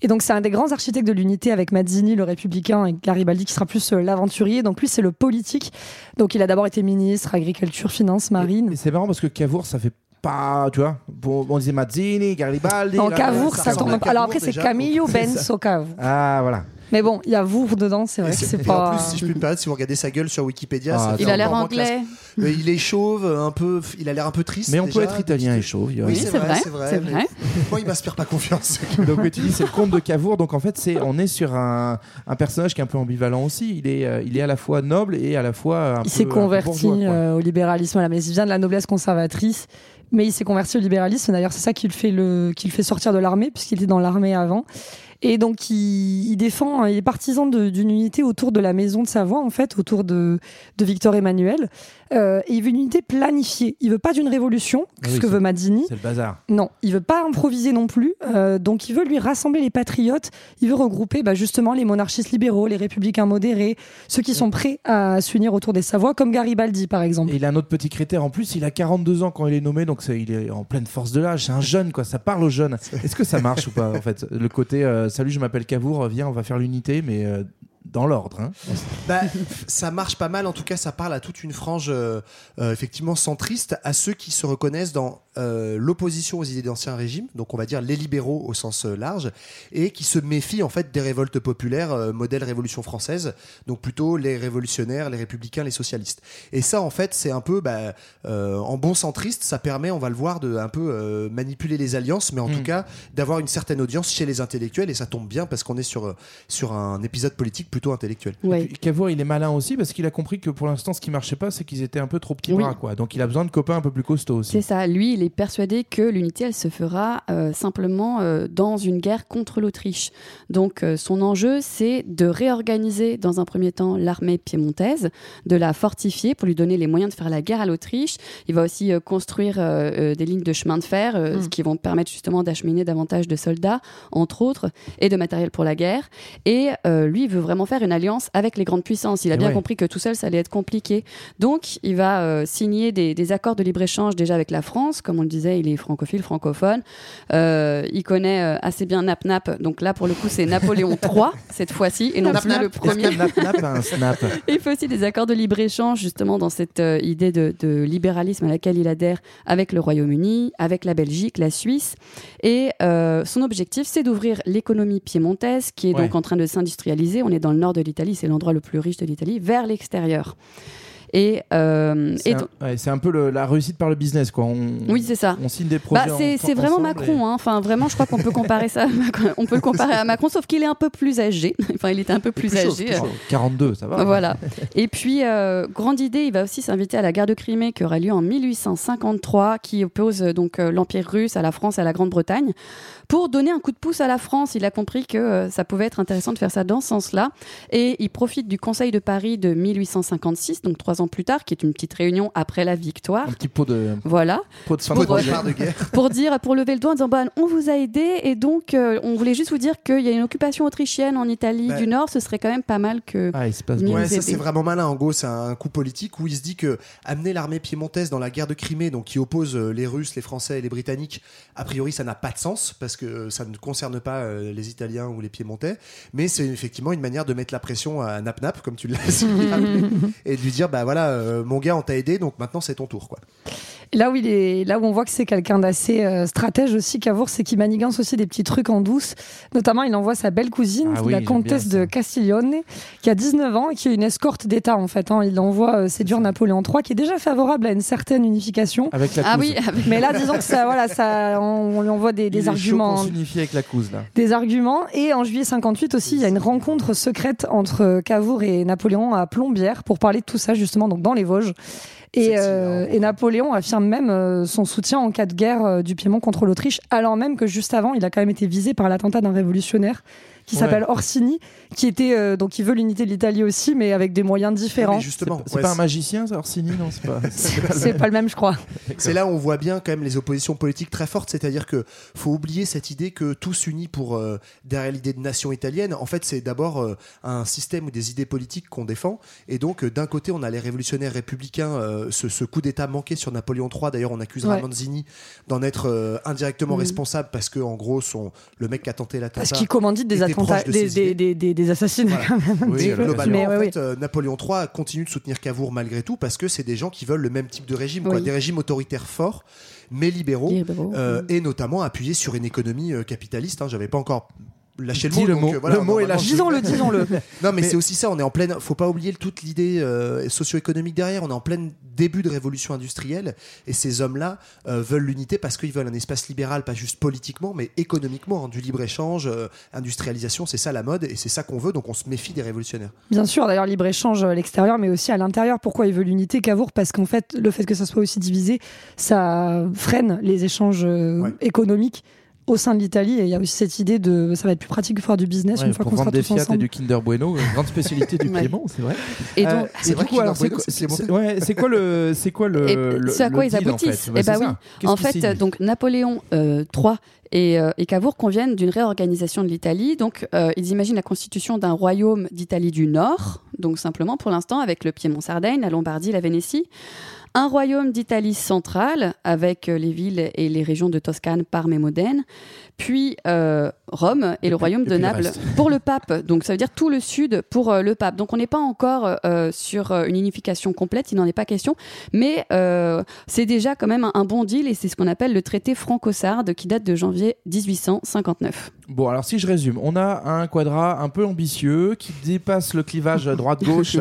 Et donc c'est un des grands architectes de l'unité avec Mazzini, le républicain, et Garibaldi qui sera plus euh, l'aventurier. Donc lui, c'est le politique. Donc il a d'abord été ministre, agriculture, finance, marine. Et c'est marrant parce que Cavour, ça fait pas, tu vois, bon, on disait Mazzini, Garibaldi. En Cavour, ça tourne. à Cavour Alors après, c'est. Camillo ça. Benso Cavour. Ah voilà. Mais bon, il y a Vour dedans, c'est vrai que c'est- pas. En plus, si je puis me permettre, si vous regardez sa gueule sur Wikipédia, Ah, ça Il a l'air anglais. classe. Euh, il est chauve, un peu, il a l'air un peu triste. Mais on déjà, peut être italien et chauve. Oui, Oui, c'est vrai, c'est vrai. mais. Moi, il m'inspire pas confiance. Donc tu dis c'est le comte de Cavour. Donc en fait c'est on est sur un, un personnage qui est un peu ambivalent aussi. Il est euh, il est à la fois noble et à la fois un il s'est un peu converti euh, au libéralisme. Voilà, mais il vient de la noblesse conservatrice. Mais il s'est converti au libéralisme. D'ailleurs, c'est ça qui le fait le, qui le fait sortir de l'armée, puisqu'il était dans l'armée avant. Et donc, il, il défend, il est partisan d'une unité autour de la maison de Savoie, en fait, autour de, de Victor Emmanuel. Euh, et il veut une unité planifiée. Il veut pas d'une révolution, Ah ce que veut Mazzini. C'est le bazar. Non, il veut pas improviser non plus. Euh, donc, il veut lui rassembler les patriotes. Il veut regrouper bah, justement les monarchistes libéraux, les républicains modérés, ceux qui sont prêts à s'unir autour des Savoies, comme Garibaldi, par exemple. Et il a un autre petit critère en plus, il a 42 ans quand il est nommé, donc il est en pleine force de l'âge, c'est un jeune quoi, ça parle aux jeunes. Est-ce que ça marche ou pas en fait Le côté euh, salut, je m'appelle Cavour, viens, on va faire l'unité, mais euh, dans l'ordre. hein. Bah, ça marche pas mal. En tout cas, ça parle à toute une frange euh, euh, effectivement centriste, à ceux qui se reconnaissent dans euh, l'opposition aux idées d'ancien régime, donc on va dire les libéraux au sens large, et qui se méfient en fait des révoltes populaires modèle Révolution française, donc plutôt les révolutionnaires, les républicains, les socialistes. Et ça, en fait, c'est un peu bah, en bon centriste, ça permet, on va le voir, de un peu manipuler les alliances, mais en Mm. tout cas d'avoir une certaine audience chez les intellectuels, et ça tombe bien parce qu'on est sur sur un épisode politique plutôt intellectuel. Ouais. Cavour, il est malin aussi parce qu'il a compris que pour l'instant, ce qui marchait pas, c'est qu'ils étaient un peu trop petits Oui. bras, quoi. Donc il a besoin de copains un peu plus costauds aussi. C'est ça. Lui, il est persuadé que l'unité, elle se fera euh, simplement euh, dans une guerre contre l'Autriche. Donc, euh, son enjeu, c'est de réorganiser dans un premier temps l'armée piémontaise, de la fortifier pour lui donner les moyens de faire la guerre à l'Autriche. Il va aussi euh, construire euh, euh, des lignes de chemin de fer, euh, Mm. ce qui vont permettre justement d'acheminer davantage de soldats, entre autres, et de matériel pour la guerre. Et euh, lui, il veut vraiment faire une alliance avec les grandes puissances. Il a Et bien ouais. compris que tout seul, ça allait être compliqué. Donc, il va euh, signer des, des accords de libre-échange déjà avec la France. Comme on le disait, il est francophile, francophone. Euh, il connaît euh, assez bien Nap Nap. Donc là, pour le coup, c'est Napoléon III, cette fois-ci, et non plus le premier. que Nap Nap a un snap Il fait aussi des accords de libre-échange, justement, dans cette euh, idée de, de libéralisme à laquelle il adhère avec le Royaume-Uni, avec la Belgique, la Suisse. Et euh, son objectif, c'est d'ouvrir l'économie piémontaise, qui est donc en train de s'industrialiser. On est dans le nord de l'Italie, c'est l'endroit le plus riche de l'Italie, vers l'extérieur. Et, euh, C'est un, ouais, peu le- la réussite par le business, quoi. On, Oui, c'est ça. On signe des projets. Bah, c'est en- c'est vraiment Macron. hein. Enfin, vraiment, je crois qu'on peut comparer ça. On peut le comparer à Macron, sauf qu'il est un peu plus âgé. Enfin, il était un peu plus, plus âgé. plus euh, chaud. 42, ça va. Voilà. Et puis, euh, grande idée, il va aussi s'inviter à la guerre de Crimée qui aura lieu en 1853, qui oppose euh, donc euh, l'Empire russe à la France et à la Grande-Bretagne. Pour donner un coup de pouce à la France, il a compris que euh, ça pouvait être intéressant de faire ça dans ce sens-là. Et il profite du Conseil de Paris de 1856, donc trois ans plus tard, qui est une petite réunion après la victoire. Un petit pot de. Voilà. Pot de fin Pour- de guerre. pour dire, pour lever le doigt en disant bah, on vous a aidé et donc euh, on voulait juste vous dire qu'il y a une occupation autrichienne en Italie Bah. du Nord, ce serait quand même pas mal que. Ah, il se passe. Ouais, ça c'est vraiment malin. En gros, c'est un coup politique où il se dit que amener l'armée piémontaise dans la guerre de Crimée, donc qui oppose euh, les Russes, les Français et les Britanniques, a priori ça n'a pas de sens parce que euh, ça ne concerne pas euh, les Italiens ou les Piémontais. Mais c'est effectivement une manière de mettre la pression à Nap Nap, comme tu l'as appelé, et de lui dire bah voilà, euh, mon gars, on t'a aidé, donc maintenant c'est ton tour, quoi. Là où il est, là où on voit que c'est quelqu'un d'assez euh, stratège aussi, Cavour, c'est qu'il manigance aussi des petits trucs en douce. Notamment, il envoie sa belle cousine, Ah oui, la comtesse de Castiglione, qui a 19 ans et qui est une escorte d'État en fait. hein. Il envoie euh, séduire Napoléon III, qui est déjà favorable à une certaine unification. Avec la Ah oui, avec- Mais là, disons que ça, voilà, ça, on, on lui envoie des, Il des est chaud arguments. qu'on s'unifie avec la couse, là. des arguments. Et en juillet 58 aussi, il y a une rencontre secrète entre Cavour et Napoléon à Plombières pour parler de tout ça, justement, donc dans les Vosges. Et, euh, et Napoléon affirme même euh, son soutien en cas de guerre euh, du Piémont contre l'Autriche, alors même que juste avant, il a quand même été visé par l'attentat d'un révolutionnaire qui Ouais. s'appelle Orsini, qui était euh, donc il veut l'unité de l'Italie aussi, mais avec des moyens différents. Mais justement, C'est ouais, pas un magicien, ça, Orsini Non, c'est pas. c'est pas pas le même, je crois. C'est là où on voit bien quand même les oppositions politiques très fortes, c'est-à-dire que faut oublier cette idée que tous s'unissent pour euh, derrière l'idée de nation italienne. En fait, c'est d'abord euh, un système ou des idées politiques qu'on défend, et donc euh, d'un côté on a les révolutionnaires républicains, euh, ce, ce coup d'État manqué sur Napoléon III. D'ailleurs, on accusera Ouais. Manzini d'en être euh, indirectement Mhm. responsable parce que en gros, son le mec qui a tenté l'attentat. Parce qu'il commandite des attentats, de des, ses des, idées. des, des- des assassinats Voilà. quand même. Oui, globalement, Mais en fait, euh, Napoléon III continue de soutenir Cavour malgré tout parce que c'est des gens qui veulent le même type de régime, quoi. Des régimes autoritaires forts, mais libéraux, Libéraux, euh, et notamment appuyés sur une économie euh, capitaliste. Hein. J'avais pas encore lâché le mot. le donc, mot. euh, voilà, Le mot est normalement, lâché. je- Disons-le, disons-le. Non, mais, Mais- c'est aussi ça. On est en pleine. Faut pas oublier toute l'idée euh, socio-économique derrière. On est en plein début de révolution industrielle, et ces hommes-là euh, veulent l'unité parce qu'ils veulent un espace libéral, pas juste politiquement, mais économiquement, hein, du libre échange, euh, industrialisation. C'est ça la mode, et c'est ça qu'on veut. Donc on se méfie des révolutionnaires. Bien sûr, d'ailleurs, libre-échange à l'extérieur, mais aussi à l'intérieur. Pourquoi il veut l'unité Cavour Parce qu'en fait, le fait que ça soit aussi divisé, ça freine les échanges euh, Ouais. économiques au sein de l'Italie. Et il y a aussi cette idée de ça va être plus pratique de faire du business Ouais, une fois qu'on sera vendre des tous Fiat et ensemble. du Kinder Bueno, une grande spécialité du Ouais. Piémont, c'est vrai. Et Euh, c'est vrai quoi, c'est ouais, quoi le, c'est quoi le, Et le- ce à quoi le ils deal, en aboutissent fait Eh Bah, ben oui. En fait, donc Napoléon euh, III et, euh, et Cavour conviennent d'une réorganisation de l'Italie. Donc, euh, ils imaginent la constitution d'un royaume d'Italie du Nord, donc simplement pour l'instant avec le Piémont-Sardaigne, la Lombardie, la Vénétie. Un royaume d'Italie centrale avec euh, les villes et les régions de Toscane, Parme et Modène. Puis euh, Rome et le royaume et de puis Naples pour le pape. Donc ça veut dire tout le sud pour euh, le pape. Donc on n'est pas encore euh, sur une unification complète, il n'en est pas question. Mais euh, c'est déjà quand même un, un bon deal et c'est ce qu'on appelle le traité franco-sarde qui date de janvier 1859. Bon, alors si je résume, on a un quadrat un peu ambitieux qui dépasse le clivage droite-gauche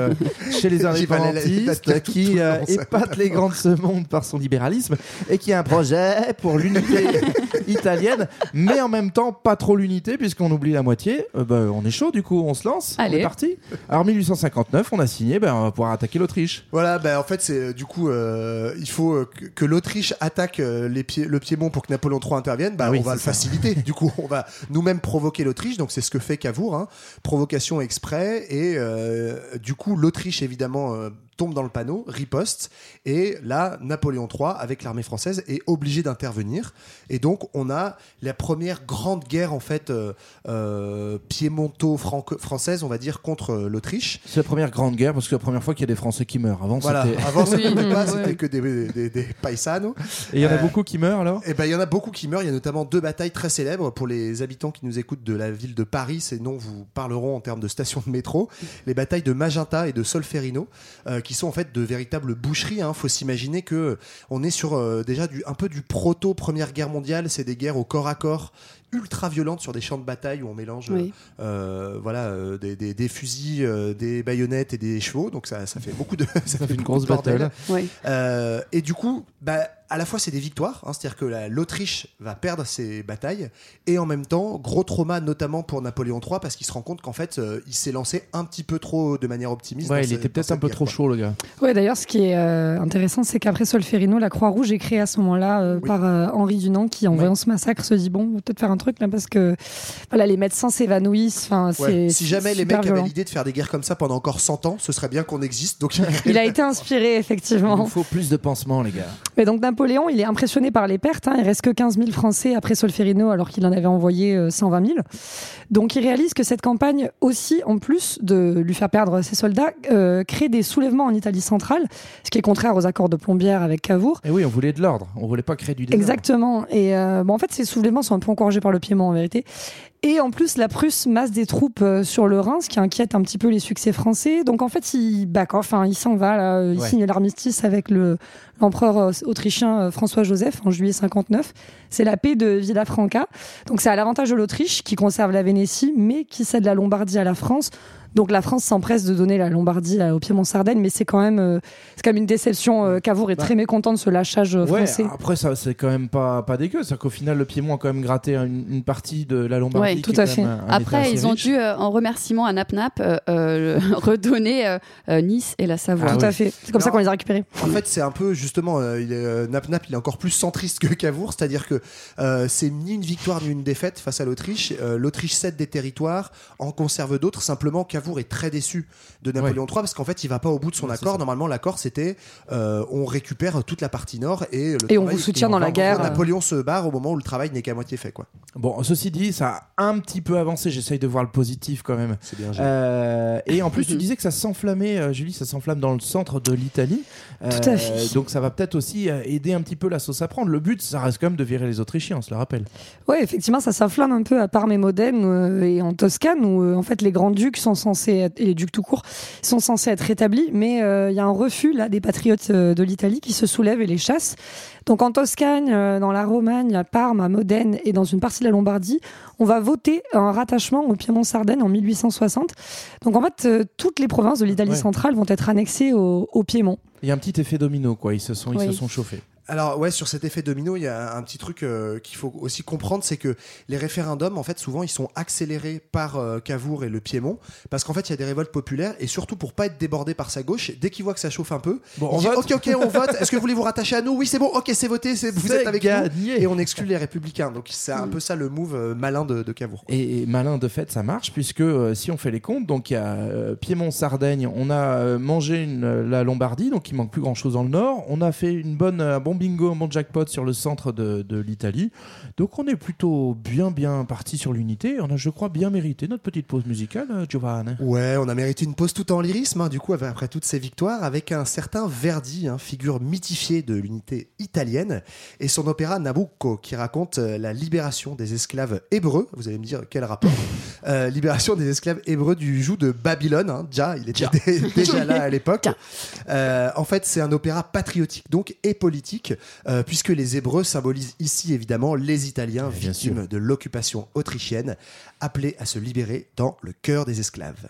chez les indépendantistes, qui euh, épate les grands de ce monde par son libéralisme et qui a un projet pour l'unité italienne, mais en même temps pas trop l'unité puisqu'on oublie la moitié. Euh, bah, on est chaud du coup, on se lance, on Allez. est parti. Alors 1859, on a signé, ben, on va pouvoir attaquer l'Autriche. Voilà, bah, en fait, c'est euh, du coup, euh, il faut euh, que, l'Autriche attaque les pieds, le Piémont pour que Napoléon III intervienne. Bah, Ah oui, on va le ça. faciliter. du coup, on va nous-mêmes provoquer l'Autriche. Donc, c'est ce que fait Cavour. Hein. Provocation exprès. Et euh, du coup, l'Autriche, évidemment, euh, tombe dans le panneau, riposte. Et là, Napoléon III, avec l'armée française, est obligé d'intervenir. Et donc, on a la première grande guerre, en fait, euh, euh, piémonto-française, on va dire, contre euh, l'Autriche. C'est la première grande guerre parce que c'est la première fois qu'il y a des Français qui meurent. Avant, Voilà, c'était. avant Oui, c'était que des, des, des paisanos. Et il y en a Euh, beaucoup qui meurent alors? Et ben il y en a beaucoup qui meurent. Il y a notamment deux batailles très célèbres pour les habitants qui nous écoutent de la ville de Paris. Ces noms vous parleront en termes de stations de métro. Les batailles de Magenta et de Solferino, euh, qui sont en fait de véritables boucheries. Il faut s'imaginer que on est sur euh, déjà du, un peu du proto Première Guerre mondiale. C'est des guerres au corps à corps ultra violentes sur des champs de bataille où on mélange Oui. euh, voilà euh, des, des- des fusils, euh, des baïonnettes et des chevaux. Donc ça, ça fait beaucoup de ça, Ça fait une grosse bataille. Euh, et du coup, bah, à la fois c'est des victoires, hein, c'est-à-dire que la- l'Autriche va perdre ses batailles, et en même temps, gros trauma notamment pour Napoléon III, parce qu'il se rend compte qu'en fait, euh, il s'est lancé un petit peu trop de manière optimiste. Ouais, il ce- était peut-être un peu guerre, trop quoi. chaud, le gars. Ouais, d'ailleurs, ce qui est euh, intéressant, c'est qu'après Solferino, la Croix-Rouge est créée à ce moment-là euh, Oui. par euh, Henri Dunant, qui, en voyant ce massacre, se dit bon, on va peut-être faire un truc là parce que voilà, les médecins s'évanouissent. Ouais. Si jamais les mecs violent. avaient l'idée de faire des guerres comme ça pendant encore 100 ans, ce serait bien qu'on existe. Donc Il a été inspiré Il effectivement. nous faut plus de pansements, les gars. Mais donc Napoléon, il est impressionné par les pertes. hein. Il reste que 15 000 Français après Solferino, alors qu'il en avait envoyé euh, 120 000. Donc il réalise que cette campagne aussi, en plus de lui faire perdre ses soldats, euh, crée des soulèvements en Italie centrale, ce qui est contraire aux accords de Plombières avec Cavour. Et oui, on voulait de l'ordre. On voulait pas créer du désordre. Exactement. Et euh, bon, en fait, ces soulèvements sont un peu encouragés par le Piémont en vérité. Et en plus, la Prusse masse des troupes euh, sur le Rhin, ce qui inquiète un petit peu les succès français. Donc en fait, il back hein, il s'en va. Là, il Ouais. signe l'armistice avec le l'empereur euh, autrichien euh, François-Joseph en juillet 59. C'est la paix de Villafranca. Donc c'est à l'avantage de l'Autriche qui conserve la Vénétie, mais qui cède la Lombardie à la France. Donc la France s'empresse de donner la Lombardie à- au Piémont-Sardaigne, mais c'est quand même euh, c'est quand même une déception. euh, Cavour est Bah. très mécontent de ce lâchage euh, Ouais, français. après ça c'est quand même pas pas dégueu, c'est qu'au final le Piémont a quand même gratté une, une partie de la Lombardie. Ouais, qui tout à fait. un- un Après, ils ont riche. dû, euh, en remerciement à Nap Nap, euh, euh, le- redonner euh, euh, Nice et la Savoie. Ah Tout oui. à fait. C'est comme ça qu'on les a récupérés. En fait, c'est un peu justement, euh, il est, euh, Nap Nap, il est encore plus centriste que Cavour, c'est-à-dire que euh, c'est ni une victoire ni une défaite face à l'Autriche. Euh, L'Autriche cède des territoires, en conserve d'autres. Simplement, Cavour est très déçu de Napoléon III parce qu'en fait, il va pas au bout de son Ouais, accord. Normalement, l'accord c'était euh, on récupère toute la partie nord et le Et on vous soutient dans la guerre. Napoléon se barre au moment où le travail n'est qu'à moitié fait, quoi. Bon, ceci dit, ça a un petit peu avancé. J'essaye de voir le positif quand même. C'est bien. Euh, et en plus, tu disais que ça s'enflammait, euh, Julie, ça s'enflamme dans le centre de l'Italie. Euh, Tout à fait. Donc ça va peut-être aussi aider un petit peu la sauce à prendre. Le but, ça reste quand même de virer les Autrichiens, on se le rappelle. Ouais, effectivement, ça s'inflamme un peu à Parme et Modène euh, et en Toscane où euh, en fait les grands ducs sont censés être, et les ducs tout court sont censés être rétablis, mais euh, il y a un refus là des patriotes de l'Italie qui se soulèvent et les chassent. Donc en Toscane, dans la Romagne, à Parme, à Modène et dans une partie de la Lombardie, on va voter un rattachement au Piémont-Sardaigne en 1860. Donc en fait, toutes les provinces de l'Italie Ouais. centrale vont être annexées au, au Piémont. Il y a un petit effet domino, quoi. Ils se sont, ils Oui. se sont chauffés. Alors ouais, sur cet effet domino, il y a un petit truc euh, qu'il faut aussi comprendre, c'est que les référendums, en fait, souvent, ils sont accélérés par euh, Cavour et le Piémont, parce qu'en fait, il y a des révoltes populaires, et surtout pour pas être débordé par sa gauche, dès qu'il voit que ça chauffe un peu, Bon, on dit, vote. ok, ok, on vote. Est-ce que vous voulez vous rattacher à nous? Oui, c'est bon. Ok, c'est voté. c'est- Vous êtes avec nous. gagné. Et on exclut les républicains. Donc c'est un peu ça le move euh, malin de, de Cavour. Et, et malin de fait, ça marche, puisque euh, si on fait les comptes, donc il y a euh, Piémont-Sardaigne, on a mangé une, la Lombardie, donc il manque plus grand-chose dans le nord. On a fait une bonne, un bon bingo, un bon jackpot sur le centre de, de l'Italie. Donc on est plutôt bien, bien parti sur l'unité. On a, je crois, bien mérité notre petite pause musicale, euh, Giovanni. Ouais, on a mérité une pause tout en lyrisme, hein, du coup, après toutes ces victoires, avec un certain Verdi, hein, figure mythifiée de l'unité italienne, et son opéra Nabucco, qui raconte euh, la libération des esclaves hébreux. Vous allez me dire quel rapport? Euh, Libération des esclaves hébreux du joug de Babylone. Hein, déjà, il était dé- déjà là à l'époque. Euh, en fait, c'est un opéra patriotique, donc, et politique, euh, puisque les Hébreux symbolisent ici, évidemment, les Italiens bien victimes de l'occupation autrichienne, appelés à se libérer dans le cœur des esclaves.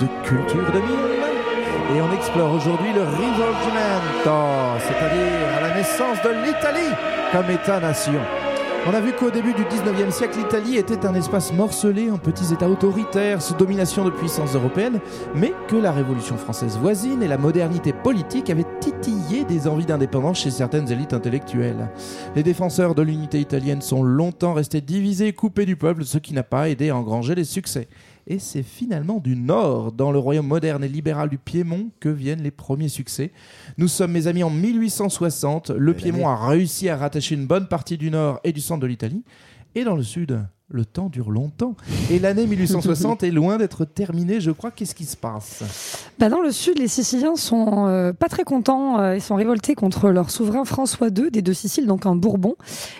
De Culture 2000 et on explore aujourd'hui le Risorgimento, c'est-à-dire la naissance de l'Italie comme État-nation. On a vu qu'au début du 19e siècle, l'Italie était un espace morcelé en petits États autoritaires sous domination de puissances européennes, mais que la Révolution française voisine et la modernité politique avaient des envies d'indépendance chez certaines élites intellectuelles. Les défenseurs de l'unité italienne sont longtemps restés divisés et coupés du peuple, ce qui n'a pas aidé à engranger les succès. Et c'est finalement du nord, dans le royaume moderne et libéral du Piémont, que viennent les premiers succès. Nous sommes, mes amis, en 1860. Le Piémont a réussi à rattacher une bonne partie du nord et du centre de l'Italie. Et dans le sud, le temps dure longtemps. Et l'année 1860 est loin d'être terminée, je crois. Qu'est-ce qui se passe? Bah Dans le sud, les Siciliens sont euh, pas très contents. Euh, ils sont révoltés contre leur souverain François II des deux Siciles, donc un Bourbon.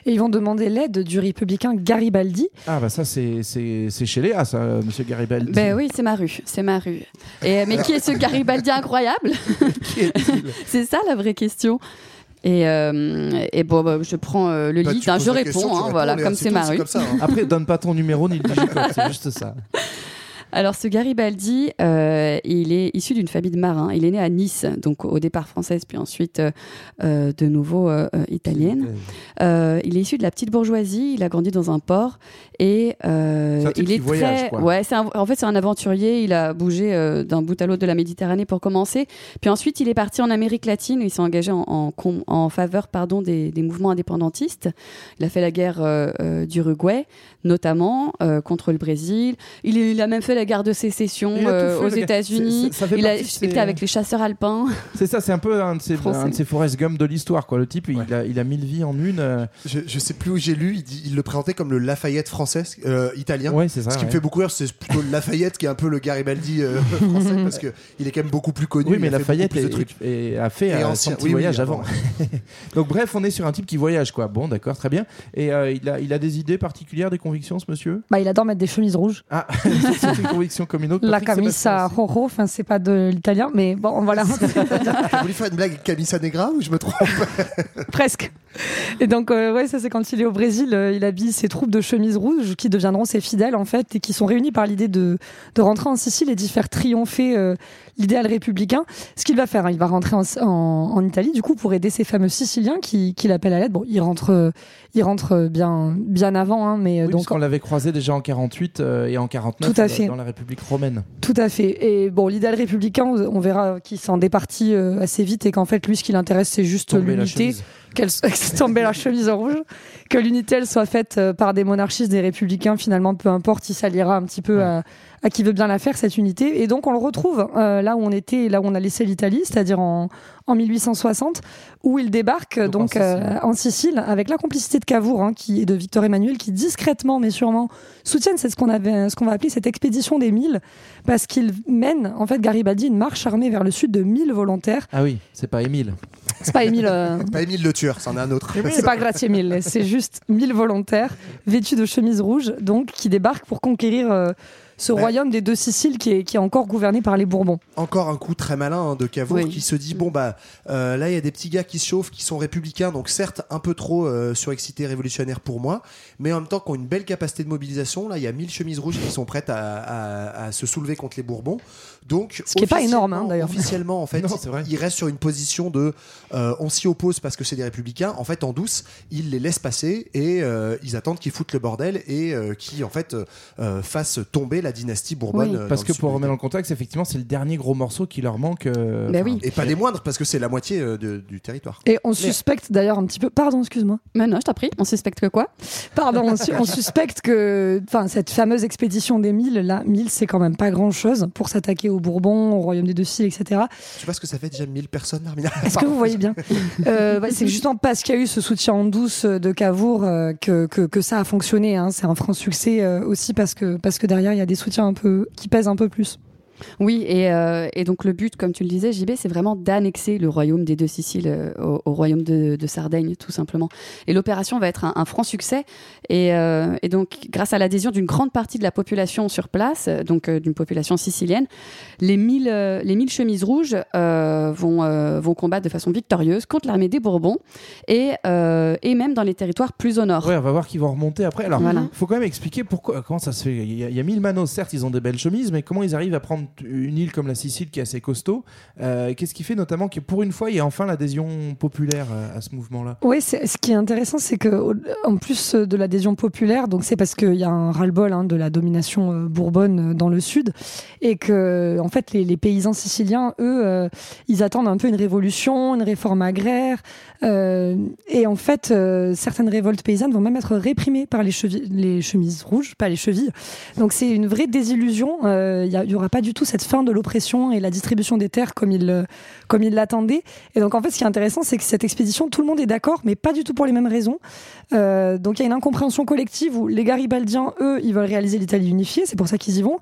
Et ils vont demander l'aide du républicain Garibaldi. Ah bah ça, c'est chez Léa, ça, monsieur Garibaldi. Ben oui, c'est ma rue. C'est ma rue. Et, mais qui est ce Garibaldi incroyable? C'est ça la vraie question. Et, euh, et bon, bah, je prends euh, le Bah, lead, hein, je réponds, question, hein, réponds, voilà, comme c'est c'est tout, ma c'est rue. comme ça, hein. Après, donne pas ton numéro ni le digicode, c'est juste ça. Alors, ce Garibaldi, euh, il est issu d'une famille de marins. Il est né à Nice, donc au départ française, puis ensuite euh, euh, de nouveau euh, italienne. Il est issu de la petite bourgeoisie. Il a grandi dans un port et un il est voyage, très, quoi. ouais, un- en fait c'est un aventurier. Il a bougé d'un bout à l'autre de la Méditerranée pour commencer. Puis ensuite, il est parti en Amérique latine. Il s'est engagé en, en, com- en faveur, pardon, des, des mouvements indépendantistes. Il a fait la guerre d'Uruguay, notamment contre le Brésil. Il, il a même fait la guerre de sécession euh, fait, aux. États-Unis. Fait Il a ses- été avec les chasseurs alpins. C'est ça, c'est un peu un de ces, un de ces Forrest Gump de l'histoire, quoi. Le type, il, a, il a mille vies en une. euh, Je, je sais plus où j'ai lu, il, dit- il le présentait comme le Lafayette français, euh, italien. Ouais, c'est ça, Ce qui ouais. me fait beaucoup rire, c'est plutôt le Lafayette qui est un peu le Garibaldi euh, français parce que il est quand même beaucoup plus connu. Oui, mais a fait Lafayette de est- a fait Et euh, ancien- son petit oui, voyage avant. avant. Donc bref, on est sur un type qui voyage, quoi. Bon, d'accord, très bien. Et euh, il, a, il a des idées particulières, des convictions, ce monsieur? Bah, il adore mettre des chemises rouges. Ah, c'est une conviction comme une autre. La camisa rojo, enfin c'est pas de l'italien, mais bon voilà. T'as voulu faire une blague Camisa Negra ou je me trompe? Presque. Et donc, euh, ouais, ça c'est quand il est au Brésil, euh, il habille ses troupes de chemises rouges qui deviendront ses fidèles en fait et qui sont réunis par l'idée de, de rentrer en Sicile et d'y faire triompher euh, l'idéal républicain. Ce qu'il va faire, hein, il va rentrer en, en, en Italie du coup pour aider ces fameux Siciliens qui, qui l'appellent à l'aide. Bon, il rentre, euh, il rentre euh, bien, bien avant, hein, mais euh, Oui, donc parce qu'on l'avait croisé déjà en 48 euh, et en 49 Tout à dans- fait. dans la République romaine. Tout à fait. Et bon, l'idéal républicain, on verra qu'il s'en départit assez vite et qu'en fait, lui, ce qui l'intéresse, c'est juste l'unité. Qu'elle tomber la chemise en rouge, que l'unité elle soit faite par des monarchistes, des républicains. Finalement, peu importe, il s'alliera un petit peu à, à qui veut bien la faire cette unité. Et donc, on le retrouve euh, là où on était, là où on a laissé l'Italie, c'est-à-dire en, en 1860, où il débarque donc, Donc, en Sicile. euh, en Sicile avec la complicité de Cavour, hein, qui et de Victor Emmanuel, qui discrètement mais sûrement soutiennent c'est ce qu'on avait, ce qu'on va appeler cette expédition des mille, parce qu'il mène en fait Garibaldi une marche armée vers le sud de 1000 volontaires. Ah oui, c'est pas Émile. C'est pas Émile. euh, Pas Émile le tueur, c'en est un autre. c'est pas Gratier Mille, c'est juste 1000 volontaires vêtus de chemises rouges, donc qui débarquent pour conquérir euh, ce Ouais. royaume des deux Siciles qui est, qui est encore gouverné par les Bourbons. Encore un coup très malin hein, de Cavour Oui. qui se dit bon bah euh, là il y a des petits gars qui se chauffent qui sont républicains donc certes un peu trop euh, surexcités révolutionnaires pour moi mais en même temps qui ont une belle capacité de mobilisation là il y a 1000 chemises rouges qui sont prêtes à, à- à se soulever contre les Bourbons donc Ce qui est pas énorme, hein, officiellement- d'ailleurs. officiellement en fait Non, il reste sur une position de euh, on s'y oppose parce que c'est des républicains en fait en douce ils les laissent passer et euh, ils attendent qu'ils foutent le bordel et euh, qui en fait euh, fassent tomber la dynastie Bourbonne Parce que pour remettre dans le contexte, effectivement, c'est le dernier gros morceau qui leur manque. euh, Ben oui. et pas des moindres parce que c'est la moitié euh, de- du territoire. Et on suspecte d'ailleurs un petit peu. Pardon, excuse-moi. Mais non, je t'en prie, on suspecte que quoi? Pardon, on, su- on suspecte que, enfin, cette fameuse expédition des mille, là, mille, c'est quand même pas grand-chose pour s'attaquer aux Bourbons, au royaume des deux Siciles, etc. Tu vois ce que ça fait déjà 1000 personnes, Armina Est-ce que vous voyez bien Euh, C'est justement parce qu'il y a eu ce soutien en douce de Cavour euh, que, que, que ça a fonctionné. hein. C'est un franc succès euh, aussi parce que, parce que derrière, il y a des soutiens un peu qui pèsent un peu plus. Oui, et, euh, et, donc le but, comme tu le disais, JB, c'est vraiment d'annexer le royaume des deux Siciles euh, au, au, royaume de, de, Sardaigne, tout simplement. Et l'opération va être un, un, franc succès. Et, euh, et donc, grâce à l'adhésion d'une grande partie de la population sur place, donc d'une population sicilienne, les mille, les mille chemises rouges vont, vont combattre de façon victorieuse contre l'armée des Bourbons et, et même dans les territoires plus au nord. Ouais, on va voir qu'ils vont remonter après. Alors, il voilà. faut quand même expliquer pourquoi, comment ça se fait. Il y, a, il y a mille manos, certes, ils ont des belles chemises, mais comment ils arrivent à prendre une île comme la Sicile qui est assez costaud. Euh, Qu'est-ce qui fait notamment que pour une fois, il y a enfin l'adhésion populaire euh, à ce mouvement-là? Oui, ce qui est intéressant, c'est que en plus de l'adhésion populaire, donc c'est parce qu'il y a un ras-le-bol hein, de la domination euh, bourbonne dans le sud, et que en fait les, paysans siciliens, eux, ils attendent un peu une révolution, une réforme agraire, et en fait, certaines révoltes paysannes vont même être réprimées par les, les chemises rouges, pas les chevilles. Donc c'est une vraie désillusion. Il y, y aura pas du tout cette fin de l'oppression et la distribution des terres comme il comme il l'attendait. Et donc en fait, ce qui est intéressant, c'est que cette expédition, tout le monde est d'accord, mais pas du tout pour les mêmes raisons. Euh, donc il y a une incompréhension collective où les Garibaldiens, eux, ils veulent réaliser l'Italie unifiée, c'est pour ça qu'ils y vont.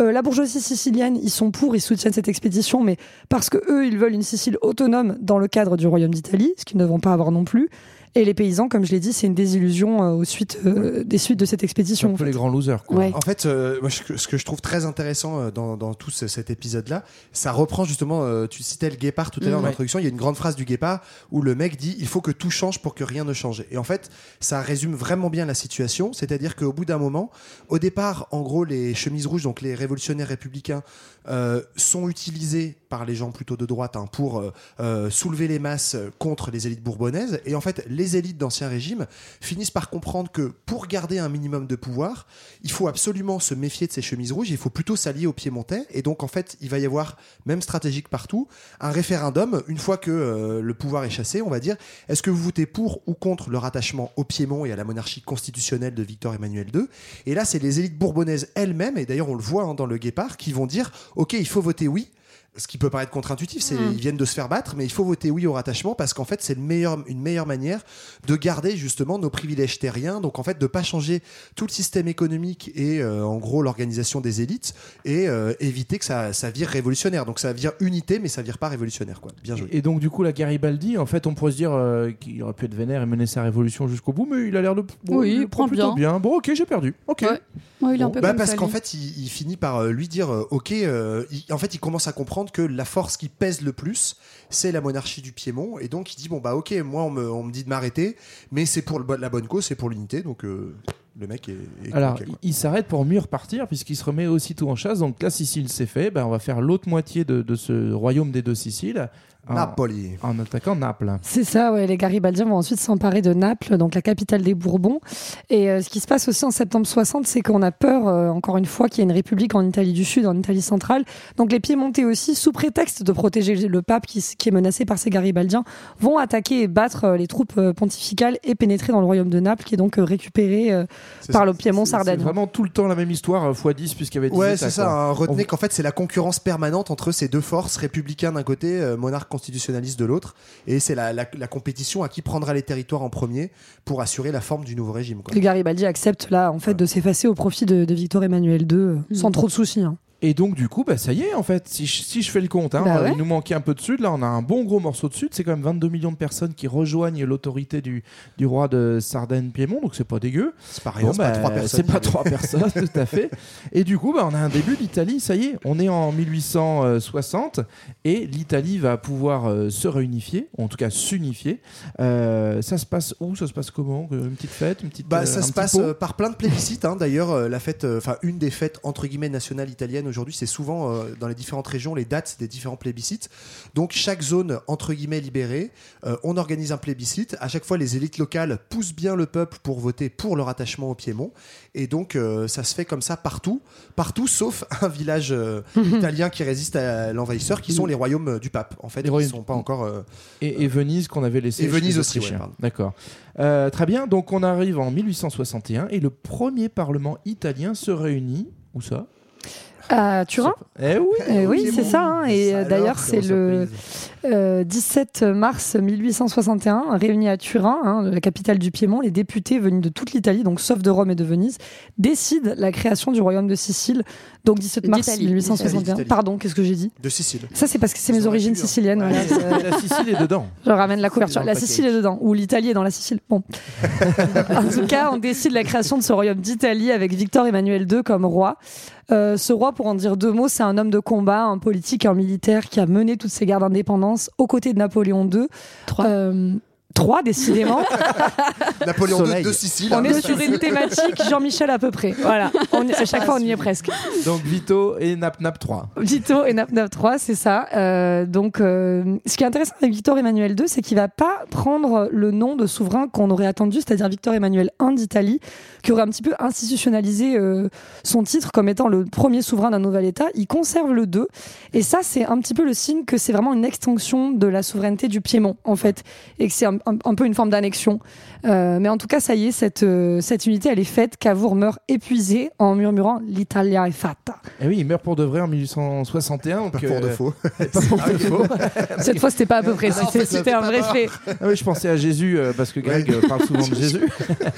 Euh, la bourgeoisie sicilienne, ils sont pour, ils soutiennent cette expédition, mais parce que eux, ils veulent une Sicile autonome dans le cadre du Royaume d'Italie, ce qu'ils ne vont pas avoir non plus. Et les paysans, comme je l'ai dit, c'est une désillusion euh, aux suites, euh, des suites de cette expédition. Un peu les grands losers. Quoi. Ouais. En fait, euh, moi, ce, que, ce que je trouve très intéressant euh, dans, dans tout ce, cet épisode-là, ça reprend justement, euh, tu citais le guépard tout à l'heure Mmh, en ouais. introduction, il y a une grande phrase du guépard où le mec dit il faut que tout change pour que rien ne change. Et en fait, ça résume vraiment bien la situation, c'est-à-dire qu'au bout d'un moment, au départ, en gros, les chemises rouges, donc les révolutionnaires républicains, euh, sont utilisés par les gens plutôt de droite hein, pour euh, euh, soulever les masses contre les élites bourbonnaises. Et en fait, les élites d'Ancien Régime finissent par comprendre que pour garder un minimum de pouvoir, il faut absolument se méfier de ces chemises rouges, il faut plutôt s'allier aux Piémontais. Et donc, en fait, il va y avoir, même stratégique partout, un référendum, une fois que le pouvoir est chassé, on va dire, est-ce que vous votez pour ou contre le rattachement au Piémont et à la monarchie constitutionnelle de Victor Emmanuel II Et là, c'est les élites bourbonnaises elles-mêmes, et d'ailleurs on le voit hein, dans le Guépard, qui vont dire, ok, il faut voter oui, ce qui peut paraître contre-intuitif, c'est Mm. ils viennent de se faire battre, mais il faut voter oui au rattachement parce qu'en fait c'est meilleur, une meilleure manière de garder justement nos privilèges terriens, donc en fait de pas changer tout le système économique et euh, en gros l'organisation des élites et euh, éviter que ça, ça vire révolutionnaire. Donc ça vire unité, mais ça vire pas révolutionnaire quoi. Bien joué. Et donc du coup la Garibaldi, en fait, on pourrait se dire euh, qu'il aurait pu être vénère et mener sa révolution jusqu'au bout, mais il a l'air de bon, Oui, il prend plutôt bien. Bon, ok, j'ai perdu. Ok. Ouais. Ouais, il est un peu Bah comme parce qu'en fait, il, il finit par lui dire euh, Ok, euh, il- en fait, il commence à comprendre que la force qui pèse le plus, c'est la monarchie du Piémont. Et donc, il dit Bon, bah, ok, moi, on me, on me dit de m'arrêter, mais c'est pour la bonne cause, c'est pour l'unité. Donc, euh, le mec est. est Alors, il, il s'arrête pour mieux repartir puisqu'il se remet aussitôt en chasse. Donc là, Sicile c'est fait. Ben, on va faire l'autre moitié de, de ce royaume des deux Siciles en, Napoli. en attaquant Naples. C'est ça, ouais. Les Garibaldiens vont ensuite s'emparer de Naples, donc la capitale des Bourbons. Et euh, ce qui se passe aussi en septembre 60, c'est qu'on a peur, euh, encore une fois, qu'il y ait une république en Italie du Sud, en Italie centrale. Donc les Piémontais aussi, sous prétexte de protéger le pape qui, est menacé par ces Garibaldiens, vont attaquer et battre euh, les troupes euh, pontificales et pénétrer dans le royaume de Naples, qui est donc euh, récupéré euh, C'est par ça. le Piémont C'est Sardaigne. vraiment tout le temps la même histoire, euh, x10 puisqu'il y avait 10 Ouais, c'est ça. hein. Retenez On- qu'en fait, c'est la concurrence permanente entre ces deux forces, républicains d'un côté, euh, monarque constitutionnaliste de l'autre. Et c'est la, la- la compétition à qui prendra les territoires en premier pour assurer la forme du nouveau régime. Quoi. Garibaldi acceptent là, en fait, de s'effacer au profit de, de Victor Emmanuel II, euh, sans trop de soucis. hein. Et donc, du coup, bah, ça y est, en fait, si je, si je fais le compte, hein, Bah ouais. il nous manquait un peu de sud. Là, on a un bon gros morceau de sud. C'est quand même 22 millions de personnes qui rejoignent l'autorité du, du roi de Sardaigne-Piémont, donc c'est pas dégueu. C'est pas rien, c'est pas bah, trois personnes. C'est pas trois personnes, tout à fait. Et du coup, bah, on a un début d'Italie, ça y est, on est en 1860 et l'Italie va pouvoir euh, se réunifier, ou en tout cas s'unifier. Euh, ça se passe où? Ça se passe comment? Une petite fête une petite, Bah, euh, ça un se petit passe euh, par plein de plébiscites. hein. D'ailleurs, euh, la fête, euh, enfin une des fêtes entre guillemets nationales italiennes aujourd'hui, c'est souvent euh, dans les différentes régions les dates des différents plébiscites. Donc chaque zone entre guillemets libérée, euh, on organise un plébiscite. À chaque fois, les élites locales poussent bien le peuple pour voter pour leur attachement au Piémont. Et donc euh, ça se fait comme ça partout, partout sauf un village italien qui résiste à l'envahisseur, qui sont les royaumes du pape. En fait, Les sont pas encore. Et, et Venise qu'on avait laissé. Et Venise aussi, ouais. D'accord. Très bien. Donc on arrive en 1861 et le premier parlement italien se réunit. Où ça? À Turin Eh oui, Eh oui, c'est bon. ça. hein. Et euh, d'ailleurs, c'est le euh, 17 mars 1861, réunis à Turin, hein, la capitale du Piémont, les députés venus de toute l'Italie, donc sauf de Rome et de Venise, décident la création du royaume de Sicile. Donc 17 mars D'Italie. 1861. D'Italie. Pardon, qu'est-ce que j'ai dit? De Sicile. Ça, c'est parce que c'est mes origines pu, siciliennes. la Sicile est dedans. Je ramène la couverture. La le Sicile est dedans, ou l'Italie est dans la Sicile. Bon. en tout cas, on décide la création de ce royaume d'Italie avec Victor Emmanuel II comme roi. Euh, ce roi, pour en dire deux mots, c'est un homme de combat, un politique, un militaire qui a mené toutes ces guerres d'indépendance aux côtés de Napoléon II. Trois. Trois, décidément. Napoléon II de Sicile. on est sur une thématique Jean-Michel à peu près. Voilà. On est- à chaque fois, on y est presque. Donc Vito et Nap Nap 3. Vito et Nap Nap 3, c'est ça. Euh, donc, euh, ce qui est intéressant avec Victor Emmanuel II, c'est qu'il va pas prendre le nom de souverain qu'on aurait attendu, c'est-à-dire Victor Emmanuel I d'Italie, qui aurait un petit peu institutionnalisé euh, son titre comme étant le premier souverain d'un nouvel État. Il conserve le 2. Et ça, c'est un petit peu le signe que c'est vraiment une extension de la souveraineté du Piémont, en fait, et que c'est un, un- peu une forme d'annexion. Euh, mais en tout cas, ça y est, cette, euh, cette unité, elle est faite. Cavour meurt épuisé en murmurant l'Italia est fatta. Et oui, il meurt pour de vrai en 1861. Donc, Pas pour de euh, faux. Pas pour de faux. Cette fois, c'était pas à peu près, Ah, c'était un vrai fait. Ah oui, je pensais à Jésus euh, parce que Greg Ouais. parle souvent de Jésus.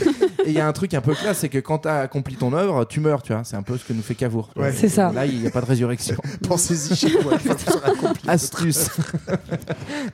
Et il y a un truc un peu classe, c'est que quand tu as accompli ton œuvre, tu meurs, tu vois. C'est un peu ce que nous fait Cavour. tu vois. Ouais. C'est ça. Là, il n'y a pas de résurrection. Pensez-y chez vous. Astuce.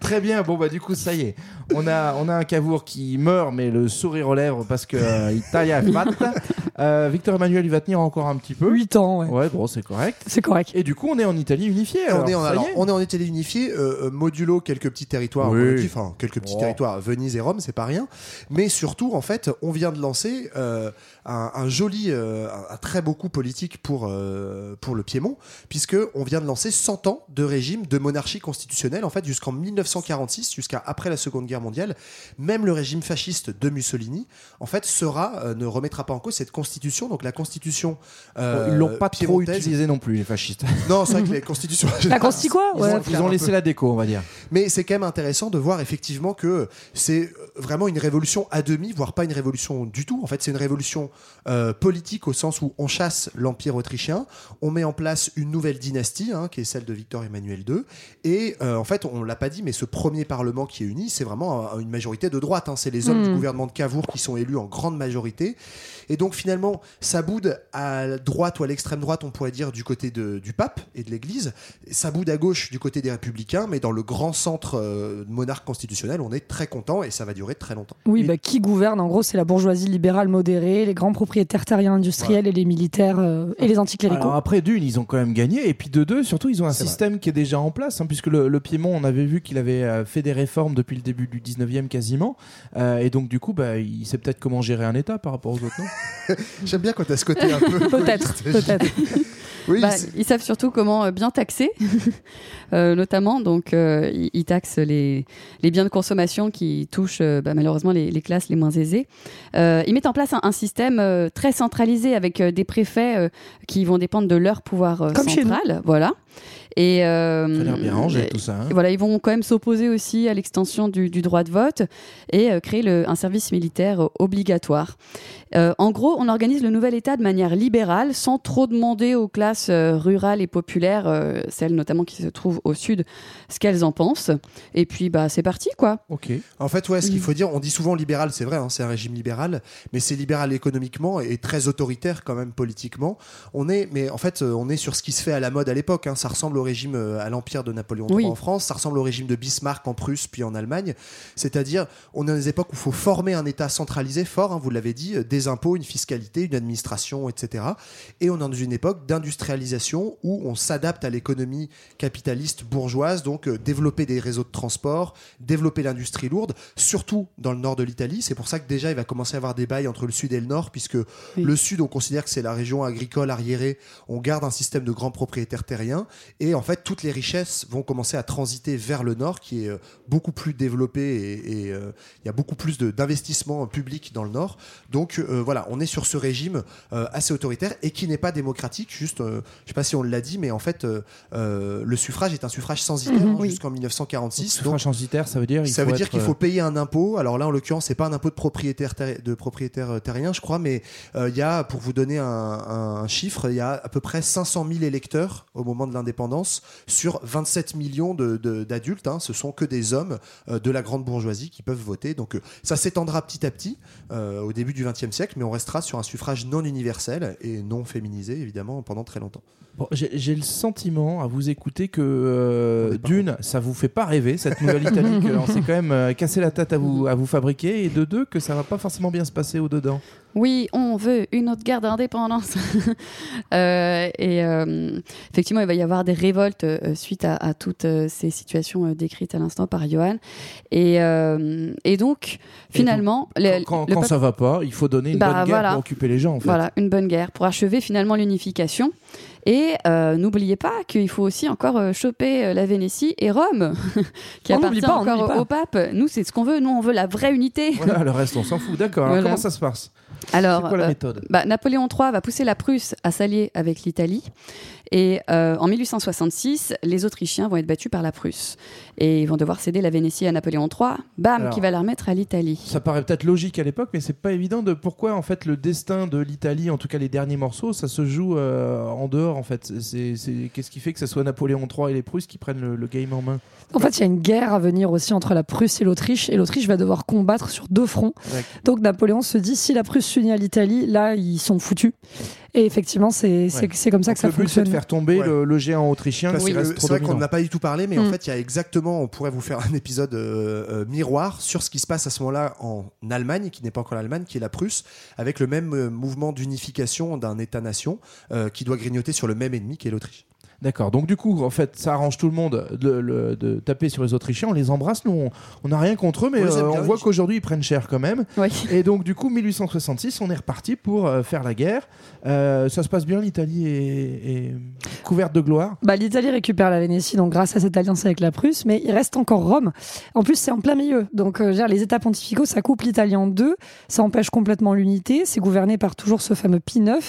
Très bien. Bon bah du coup ça y est. On a on a un Cavour qui meurt mais le sourire aux lèvres parce que euh, Italia est fatta. Euh, Victor Emmanuel il va tenir encore un petit peu. 8 ans, ouais. Ouais bon c'est correct. C'est correct. Et du coup on est en Italie unifiée. alors, on, est en, ça y alors, est. on est en Italie unifiée, euh, euh, modulo quelques petits territoires, Oui. relatifs, enfin quelques petits Oh. territoires, Venise et Rome, c'est pas rien. Mais surtout, en fait, on vient de lancer euh, un, un joli, euh, un, un très beau coup politique pour, euh, pour le Piémont, puisque on vient de lancer 100 ans de régime de monarchie constitutionnelle, en fait, jusqu'en 1946, jusqu'à après la Seconde Guerre mondiale. Même le régime fasciste de Mussolini, en fait, sera, euh, ne remettra pas en cause cette constitution, donc la constitution. euh, Bon, ils l'ont pas trop piémontaise. utilisé non plus les fascistes. Non, c'est vrai que les constitutions. La consti quoi Ils ont- Ils ont laissé la déco on va dire. Mais c'est quand même intéressant de voir effectivement que c'est vraiment une révolution à demi, voire pas une révolution du tout. En fait, c'est une révolution euh, politique au sens où on chasse l'Empire autrichien, on met en place une nouvelle dynastie, hein, qui est celle de Victor Emmanuel II. Et euh, en fait, on l'a pas dit, mais ce premier parlement qui est uni, c'est vraiment un- une majorité de droite. hein. C'est les hommes Mm. du gouvernement de Cavour qui sont élus en grande majorité. Et donc finalement, ça boude à droite ou à l'extrême droite, on pourrait dire, du côté de- du pape et de l'Église. Ça boude à gauche du côté des républicains, mais dans le grand centre euh, monarque constitutionnel, on est très content et ça va durer très longtemps. Oui, bah, qui gouverne En gros, c'est la bourgeoisie libérale modérée, les grands propriétaires terriens industriels et les militaires euh, et les anticléricaux. Alors après d'une ils ont quand même gagné et puis de deux surtout ils ont un système qui est déjà en place hein, puisque le, le Piémont on avait vu qu'il avait euh, fait des réformes depuis le début du 19e quasiment Euh, et donc du coup bah, il sait peut-être comment gérer un État par rapport aux autres non? J'aime bien quand tu as ce côté un peu. Peut-être, peut-être. Oui, Bah, ils savent surtout comment bien taxer, euh, notamment. Donc, euh, ils, ils taxent les, les biens de consommation qui touchent euh, bah, malheureusement les, les classes les moins aisées. Euh, ils mettent en place un, un système euh, très centralisé avec euh, des préfets euh, qui vont dépendre de leur pouvoir Comme chez central. Voilà. Et euh, ça a l'air bien rangé tout ça hein. voilà, ils vont quand même s'opposer aussi à l'extension du, du droit de vote et euh, créer le- un service militaire euh, obligatoire. Euh, en gros, on organise le nouvel État de manière libérale, sans trop demander aux classes euh, rurales et populaires, euh, celles notamment qui se trouvent au sud, ce qu'elles en pensent. Et puis, bah, c'est parti, quoi. ok En fait, ouais, ce Mm. qu'il faut dire, on dit souvent libéral, c'est vrai, hein, c'est un régime libéral, mais c'est libéral économiquement et très autoritaire quand même politiquement. On est, mais en fait, on est sur ce qui se fait à la mode à l'époque. hein. Ça ressemble au régime euh, à l'empire de Napoléon III Oui. en France, ça ressemble au régime de Bismarck en Prusse puis en Allemagne. C'est-à-dire, on est dans des époques où il faut former un État centralisé fort, hein, vous l'avez dit, euh, des impôts, une fiscalité, une administration, etc. Et on est dans une époque d'industrialisation où on s'adapte à l'économie capitaliste bourgeoise, donc euh, développer des réseaux de transport, développer l'industrie lourde, surtout dans le nord de l'Italie. C'est pour ça que déjà il va commencer à avoir des bails entre le sud et le nord, puisque le sud, on considère que c'est la région agricole arriérée, on garde un système de grands propriétaires terriens, et et en fait, toutes les richesses vont commencer à transiter vers le nord, qui est euh, beaucoup plus développé et et, euh, il y a beaucoup plus de- d'investissements publics dans le nord. Donc euh, voilà, on est sur ce régime euh, assez autoritaire et qui n'est pas démocratique. Juste, euh, je sais pas si on l'a dit, mais en fait, euh, euh, le suffrage est un suffrage censitaire Mhm. hein, Oui. jusqu'en 1946. Suffrage censitaire, ça veut dire il Ça faut veut dire être, qu'il faut payer un impôt. Alors là, en l'occurrence, c'est pas un impôt de propriétaire de propriétaire terrien, je crois, mais euh, il y a, pour vous donner un, un chiffre, il y a à peu près 500 000 électeurs au moment de l'indépendance sur 27 millions de- de- d'adultes. hein. Ce sont que des hommes euh, de la grande bourgeoisie qui peuvent voter. Donc euh, ça s'étendra petit à petit euh, au début du XXe siècle, mais on restera sur un suffrage non universel et non féminisé, évidemment, pendant très longtemps. Bon, J'ai le sentiment à vous écouter que euh, d'une, ça vous fait pas rêver cette nouvelle Italie, qu'on s'est quand même euh, cassé la tête à vous, à vous fabriquer, et de deux, que ça va pas forcément bien se passer au dedans. Oui, on veut une autre guerre d'indépendance. Euh, et euh, effectivement, il va y avoir des révoltes euh, suite à, à toutes ces situations décrites à l'instant par Johan. Et, et donc, finalement, le- Quand, le quand ça va pas, il faut donner une Bah, bonne guerre voilà. pour occuper les gens. En fait. Voilà, une bonne guerre pour achever finalement l'unification. Et euh, n'oubliez pas qu'il faut aussi encore choper la Vénétie et Rome, qui On appartient n'oublie pas, on encore au pape. Nous, c'est ce qu'on veut. Nous, on veut la vraie unité. Voilà, le reste, on s'en fout. D'accord. Comment ça se passe? Alors, C'est quoi la euh, méthode? bah, Napoléon III va pousser la Prusse à s'allier avec l'Italie. Et euh, en 1866, les Autrichiens vont être battus par la Prusse. Et ils vont devoir céder la Vénétie à Napoléon III, bam, Alors, qui va la remettre à l'Italie. Ça paraît peut-être logique à l'époque, mais c'est pas évident de pourquoi en fait le destin de l'Italie, en tout cas les derniers morceaux, ça se joue euh, en dehors en fait. Qu'est-ce qui fait que ce soit Napoléon III et les Prusses qui prennent le, le game en main? En fait, il y a une guerre à venir aussi entre la Prusse et l'Autriche, et l'Autriche va devoir combattre sur deux fronts. Ouais. Donc Napoléon se dit, si la Prusse s'unit à l'Italie, là, ils sont foutus. Et effectivement, c'est Ouais. comme ça Donc que ça le but c'est fonctionne. de faire tomber Ouais. le, le géant autrichien trop c'est vrai qu'on n'a pas du tout parlé, mais en Mm. fait, il y a exactement, on pourrait vous faire un épisode euh, euh, miroir sur ce qui se passe à ce moment-là en Allemagne, qui n'est pas encore l'Allemagne, qui est la Prusse, avec le même euh, mouvement d'unification d'un État-nation euh, qui doit grignoter sur le même ennemi qui est l'Autriche. D'accord. Donc du coup, en fait, ça arrange tout le monde de, taper sur les Autrichiens. On les embrasse. Nous, on- n'a rien contre eux, mais On euh, on voit qu'aujourd'hui ils prennent cher quand même. Oui. Et donc du coup, 1866, on est reparti pour euh, faire la guerre. Euh, ça se passe bien. L'Italie est, est couverte de gloire. Bah, L'Italie récupère la Vénétie donc grâce à cette alliance avec la Prusse, mais il reste encore Rome. En plus, c'est en plein milieu. Donc, euh, les États pontificaux, ça coupe l'Italie en deux, ça empêche complètement l'unité. C'est gouverné par toujours ce fameux Pie IX.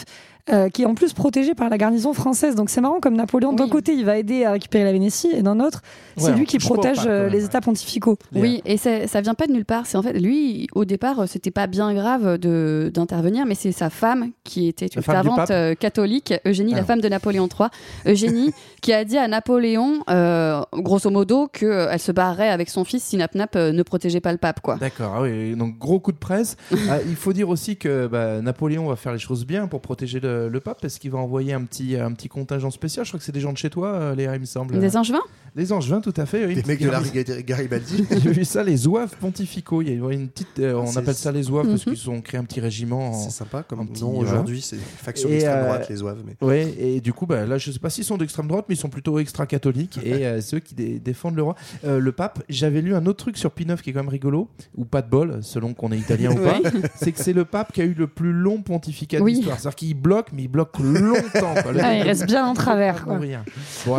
Euh, qui est en plus protégé par la garnison française. Donc c'est marrant comme Napoléon, d'un côté il va aider à récupérer la Vénétie et d'un autre c'est Ouais, lui qui protège pas, euh, les. États pontificaux. Oui, et ça, ça vient pas de nulle part. C'est en fait lui, au départ, euh, c'était pas bien grave de d'intervenir, mais c'est sa femme qui était une fervente catholique, Eugénie, Ah. la femme de Napoléon III. Eugénie, qui a dit à Napoléon, euh, grosso modo, que euh, elle se barrerait avec son fils si Nap Nap ne protégeait pas le pape, quoi. D'accord. Ah oui. Donc gros coup de presse. Ah, il faut dire aussi que bah, Napoléon va faire les choses bien pour protéger le, le pape, parce qu'il va envoyer un petit un petit contingent spécial. Je crois que c'est des gens de chez toi, euh, Léa, il me semble. Des Angevins Les Angevins, tout à fait. oui. Des mecs de la Garibaldi. J'ai vu ça, les zouaves pontificaux. Il y a une petite, euh, on C'est- appelle ça les zouaves parce Mhm. qu'ils ont créé un petit régiment. en- C'est sympa comme petit- nom aujourd'hui, c'est faction Et, d'extrême euh, droite, les zouaves. Mais... Ouais, et du coup, bah, là, je sais pas s'ils sont d'extrême droite, mais ils sont plutôt extra-catholiques et euh, ceux qui dé- défendent le roi. Euh, le pape, j'avais lu un autre truc sur Pie IX qui est quand même rigolo, ou pas de bol, selon qu'on est italien ou pas, c'est que c'est le pape qui a eu le plus long pontificat Oui. de l'histoire. C'est-à-dire qu'il bloque, mais il bloque longtemps. quoi. Ah, il reste bien en travers. quoi. Bon, Ouais.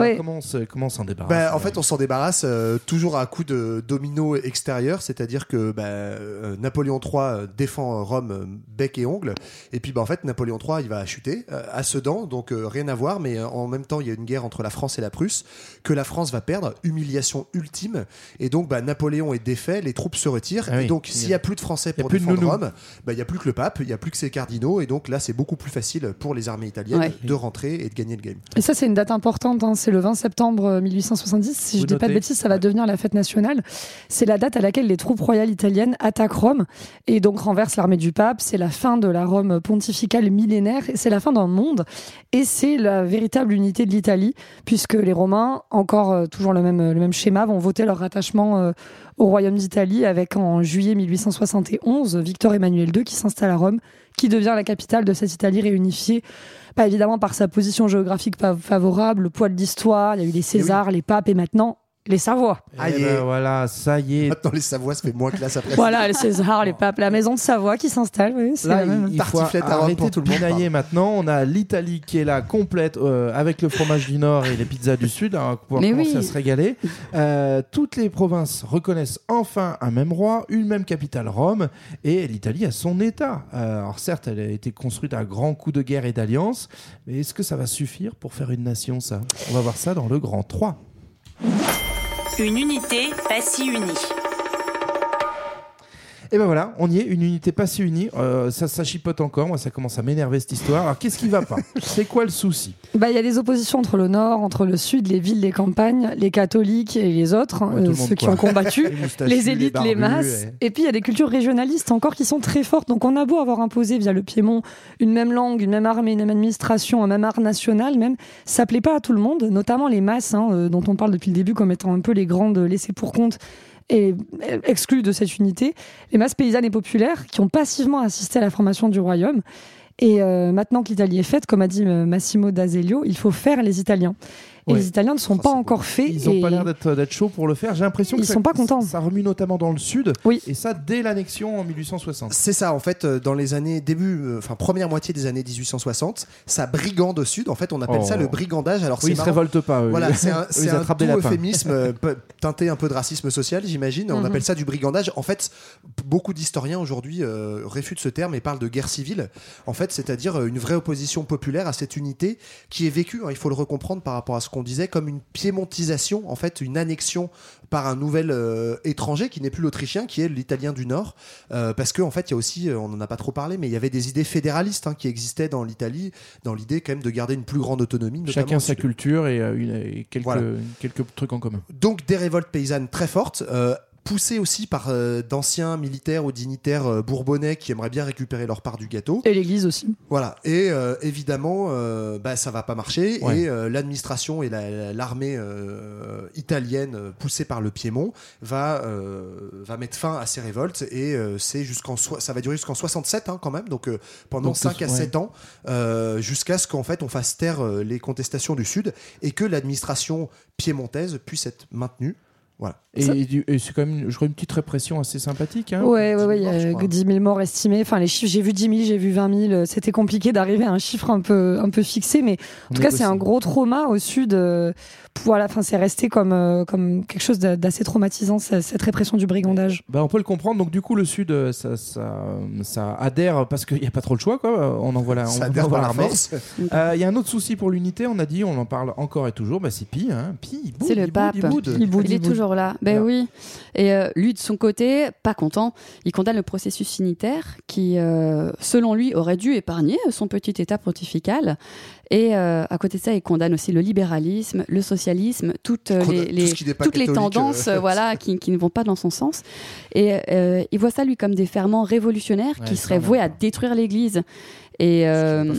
alors, comment on se- comment on s'en débarrasse Bah, en fait, on s'en débarrasse euh, toujours à coup de domino extérieur, c'est-à-dire que bah, euh, Napoléon III euh, défend Rome euh, bec et ongle, et puis bah, en fait Napoléon III il va chuter euh, à Sedan, donc euh, rien à voir, mais euh, en même temps il y a une guerre entre la France et la Prusse que la France va perdre, humiliation ultime, et donc bah, Napoléon est défait, les troupes se retirent, Ah oui. et donc s'il y a plus de Français pour défendre. Rome, il y a plus que le pape, il y a plus que ses cardinaux, et donc là c'est beaucoup plus facile pour les armées italiennes Ouais. de rentrer et de gagner le game. Et ça, c'est une date importante. hein. C'est le 20 septembre euh, 1870. Si Vous je dis pas de bêtises, ça va devenir la fête nationale. C'est la date à laquelle les troupes royales italiennes attaquent Rome et donc renversent l'armée du pape. C'est la fin de la Rome pontificale millénaire. et C'est la fin d'un monde. Et c'est la véritable unité de l'Italie, puisque les Romains, encore euh, toujours le même, le même schéma, vont voter leur rattachement euh, au royaume d'Italie avec en juillet 1871 Victor Emmanuel II qui s'installe à Rome, qui devient la capitale de cette Italie réunifiée. Pas évidemment par sa position géographique favorable, le poids de l'histoire, il y a eu les Césars, les papes et maintenant les Savoies. Ah, Eh ben voilà, ça y est. Maintenant, les Savoies, ça fait moins classe après. Voilà, les César, les papes, la maison de Savoie qui s'installe. Oui, Là, la même. il, il faut arrêter pour tout le monde, maintenant. On a l'Italie qui est là complète euh, avec le fromage du Nord et les pizzas du Sud. On va pouvoir Mais commencer oui. à se régaler. Euh, toutes les provinces reconnaissent enfin un même roi, une même capitale Rome, et l'Italie a son État. Euh, alors certes, elle a été construite à grands coups de guerre et d'alliance, mais est-ce que ça va suffire pour faire une nation ça? On va voir ça dans le Grand 3. Une unité pas si unie. Et ben voilà, on y est, une unité pas si unie. Euh, ça, ça chipote encore, moi ça commence à m'énerver cette histoire. Alors qu'est-ce qui va pas? C'est quoi le souci? Bah, il y a des oppositions entre le nord, entre le sud, les villes, les campagnes, les catholiques et les autres, Ouais, euh, le ceux qui quoi. ont combattu, Les élites, les, masses. et- Et puis il y a des cultures régionalistes encore qui sont très fortes. Donc on a beau avoir imposé via le Piémont une même langue, une même armée, une même administration, un même art national, même ça plaît pas à tout le monde, notamment les masses, hein, euh, dont on parle depuis le début comme étant un peu les grandes laissées pour compte et euh, exclues de cette unité, les masses paysannes et populaires qui ont passivement assisté à la formation du royaume. Et euh, maintenant que l'Italie est faite, comme a dit euh, Massimo d'Azeglio, il faut faire les Italiens. Et Ouais. les Italiens ne sont pas encore faits. Ils n'ont et- pas l'air d'être d'être chauds pour le faire. J'ai l'impression que Ils ça, sont pas contents. Ça remue notamment dans le sud. Oui. Et ça dès l'annexion en 1860. C'est ça, en fait, euh, dans les années début, euh, enfin première moitié des années 1860, ça brigande au sud. En fait, on appelle Oh. ça le brigandage. Alors Oui, c'est ils se marrant. révoltent pas. Eux. Voilà, c'est un, c'est euphémisme euh, teinté un peu de racisme social, j'imagine. On Mhm. appelle ça du brigandage. En fait, beaucoup d'historiens aujourd'hui euh, réfutent ce terme et parlent de guerre civile. En fait, c'est-à-dire une vraie opposition populaire à cette unité qui est vécue, hein, il faut le recomprendre par rapport à ce qu'on disait, comme une piémontisation, en fait, une annexion par un nouvel euh, étranger qui n'est plus l'autrichien, qui est l'italien du Nord. Euh, parce qu'en en fait, il y a aussi, euh, on n'en a pas trop parlé, mais il y avait des idées fédéralistes hein, qui existaient dans l'Italie, dans l'idée quand même de garder une plus grande autonomie. Chacun sa culture et, euh, une- et quelques, Voilà. quelques trucs en commun. Donc des révoltes paysannes très fortes, poussées aussi par euh, d'anciens militaires ou dignitaires euh, bourbonnais qui aimeraient bien récupérer leur part du gâteau. Et l'Église aussi. Voilà. Et euh, évidemment, euh, bah, ça va pas marcher. Ouais. Et euh, l'administration et la- l'armée euh, italienne poussée par le Piémont va euh, va mettre fin à ces révoltes. Et euh, c'est jusqu'en ça va durer jusqu'en 67 hein, quand même. Donc euh, pendant Donc, 5 à ouais. 7 ans, euh, jusqu'à ce qu'en fait on fasse taire euh, les contestations du Sud et que l'administration piémontaise puisse être maintenue. Voilà. Et, c'est quand même, je crois, une petite répression assez sympathique. Hein Ouais, ouais, ouais, il y a crois. que 10 000 morts estimés. Enfin, les chiffres, j'ai vu 10 000, j'ai vu 20 000. C'était compliqué d'arriver à un chiffre un peu, un peu fixé, mais en tout cas, c'est un gros trauma au sud. euh, voilà, enfin, c'est resté comme, euh, comme quelque chose d'a- d'assez traumatisant, ce- cette répression du brigandage. Bah, on peut le comprendre. Donc, du coup, le Sud, euh, ça, ça, ça adhère parce qu'il n'y a pas trop le choix. Quoi. On envoie la, on Ça adhère par la l'armée. force. Euh, Il y a un autre souci pour l'unité. On a dit, on en parle encore et toujours. Bah, c'est Pi. Hein. Pi, il boude, C'est le il boude, pape. il boude. Il boude, Il il est toujours là. Ben oui. Et euh, lui, de son côté, pas content, il condamne le processus unitaire qui, euh, selon lui, aurait dû épargner son petit État pontifical. Et euh, à côté de ça, il condamne aussi le libéralisme, le socialisme, toutes les, tout toutes tendances voilà, qui, qui ne vont pas dans son sens. Et il voit ça, lui, comme des ferments révolutionnaires Ouais, qui seraient voués à détruire l'Église. Et euh.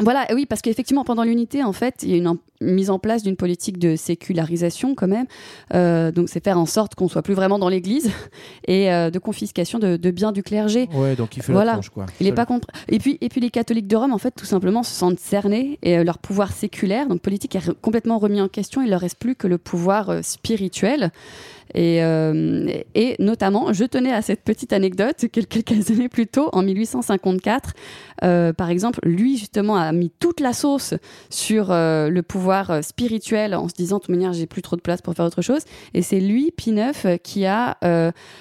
Voilà, oui, parce qu'effectivement, pendant l'unité, en fait, il y a une, mise en place d'une politique de sécularisation quand même. Euh, donc, c'est faire en sorte qu'on soit plus vraiment dans l'Église et euh, de confiscation de, de biens du clergé. Ouais, donc il fait Voilà. la tronche, quoi. Il est pas. Et puis, et puis les catholiques de Rome, en fait, tout simplement, se sentent cernés et euh, leur pouvoir séculaire, donc politique, est complètement remis en question. Il leur reste plus que le pouvoir spirituel. Et, euh, et notamment, je tenais à cette petite anecdote que quelques années plus tôt, en 1854, euh, par exemple, lui justement a mis toute la sauce sur euh, le pouvoir spirituel en se disant de toute manière j'ai plus trop de place pour faire autre chose. Et c'est lui, Pie IX, qui a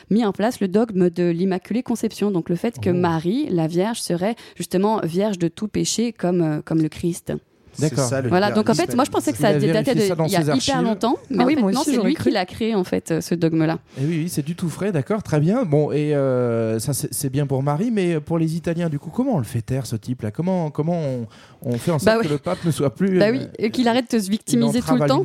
mis en place le dogme de l'Immaculée Conception, donc le fait que Oh. Marie, la Vierge, serait justement vierge de tout péché comme, comme le Christ. D'accord. C'est ça, le Voilà, donc en fait, moi je pensais que ça a datait de, il y a hyper longtemps, mais Ah en oui, fait, moi non, c'est lui cru. qui l'a créé en fait, euh, ce dogme-là. Et oui, oui, c'est du tout frais, d'accord, très bien. Bon, et euh, ça c'est c'est bien pour Marie, mais pour les Italiens, du coup, comment on le fait taire ce type-là? Comment comment on, on fait en sorte Bah que le pape ne soit plus Bah euh, oui, et qu'il arrête de se victimiser tout le temps.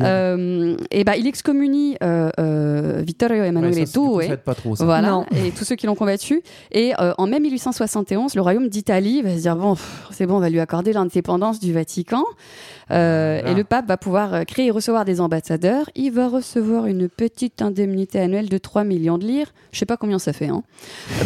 Euh, et bah, il excommunie euh, euh, Vittorio Emanuele II. ça aide pas trop, ça. Voilà, et tous ceux qui l'ont combattu. Et euh, en mai 1871, le royaume d'Italie va se dire bon, pff, c'est bon, on va lui accorder l'indépendance du Vatican. Euh, Voilà. Et le pape va pouvoir euh, créer et recevoir des ambassadeurs. Il va recevoir une petite indemnité annuelle de 3 millions de lire. Je sais pas combien ça fait. Hein.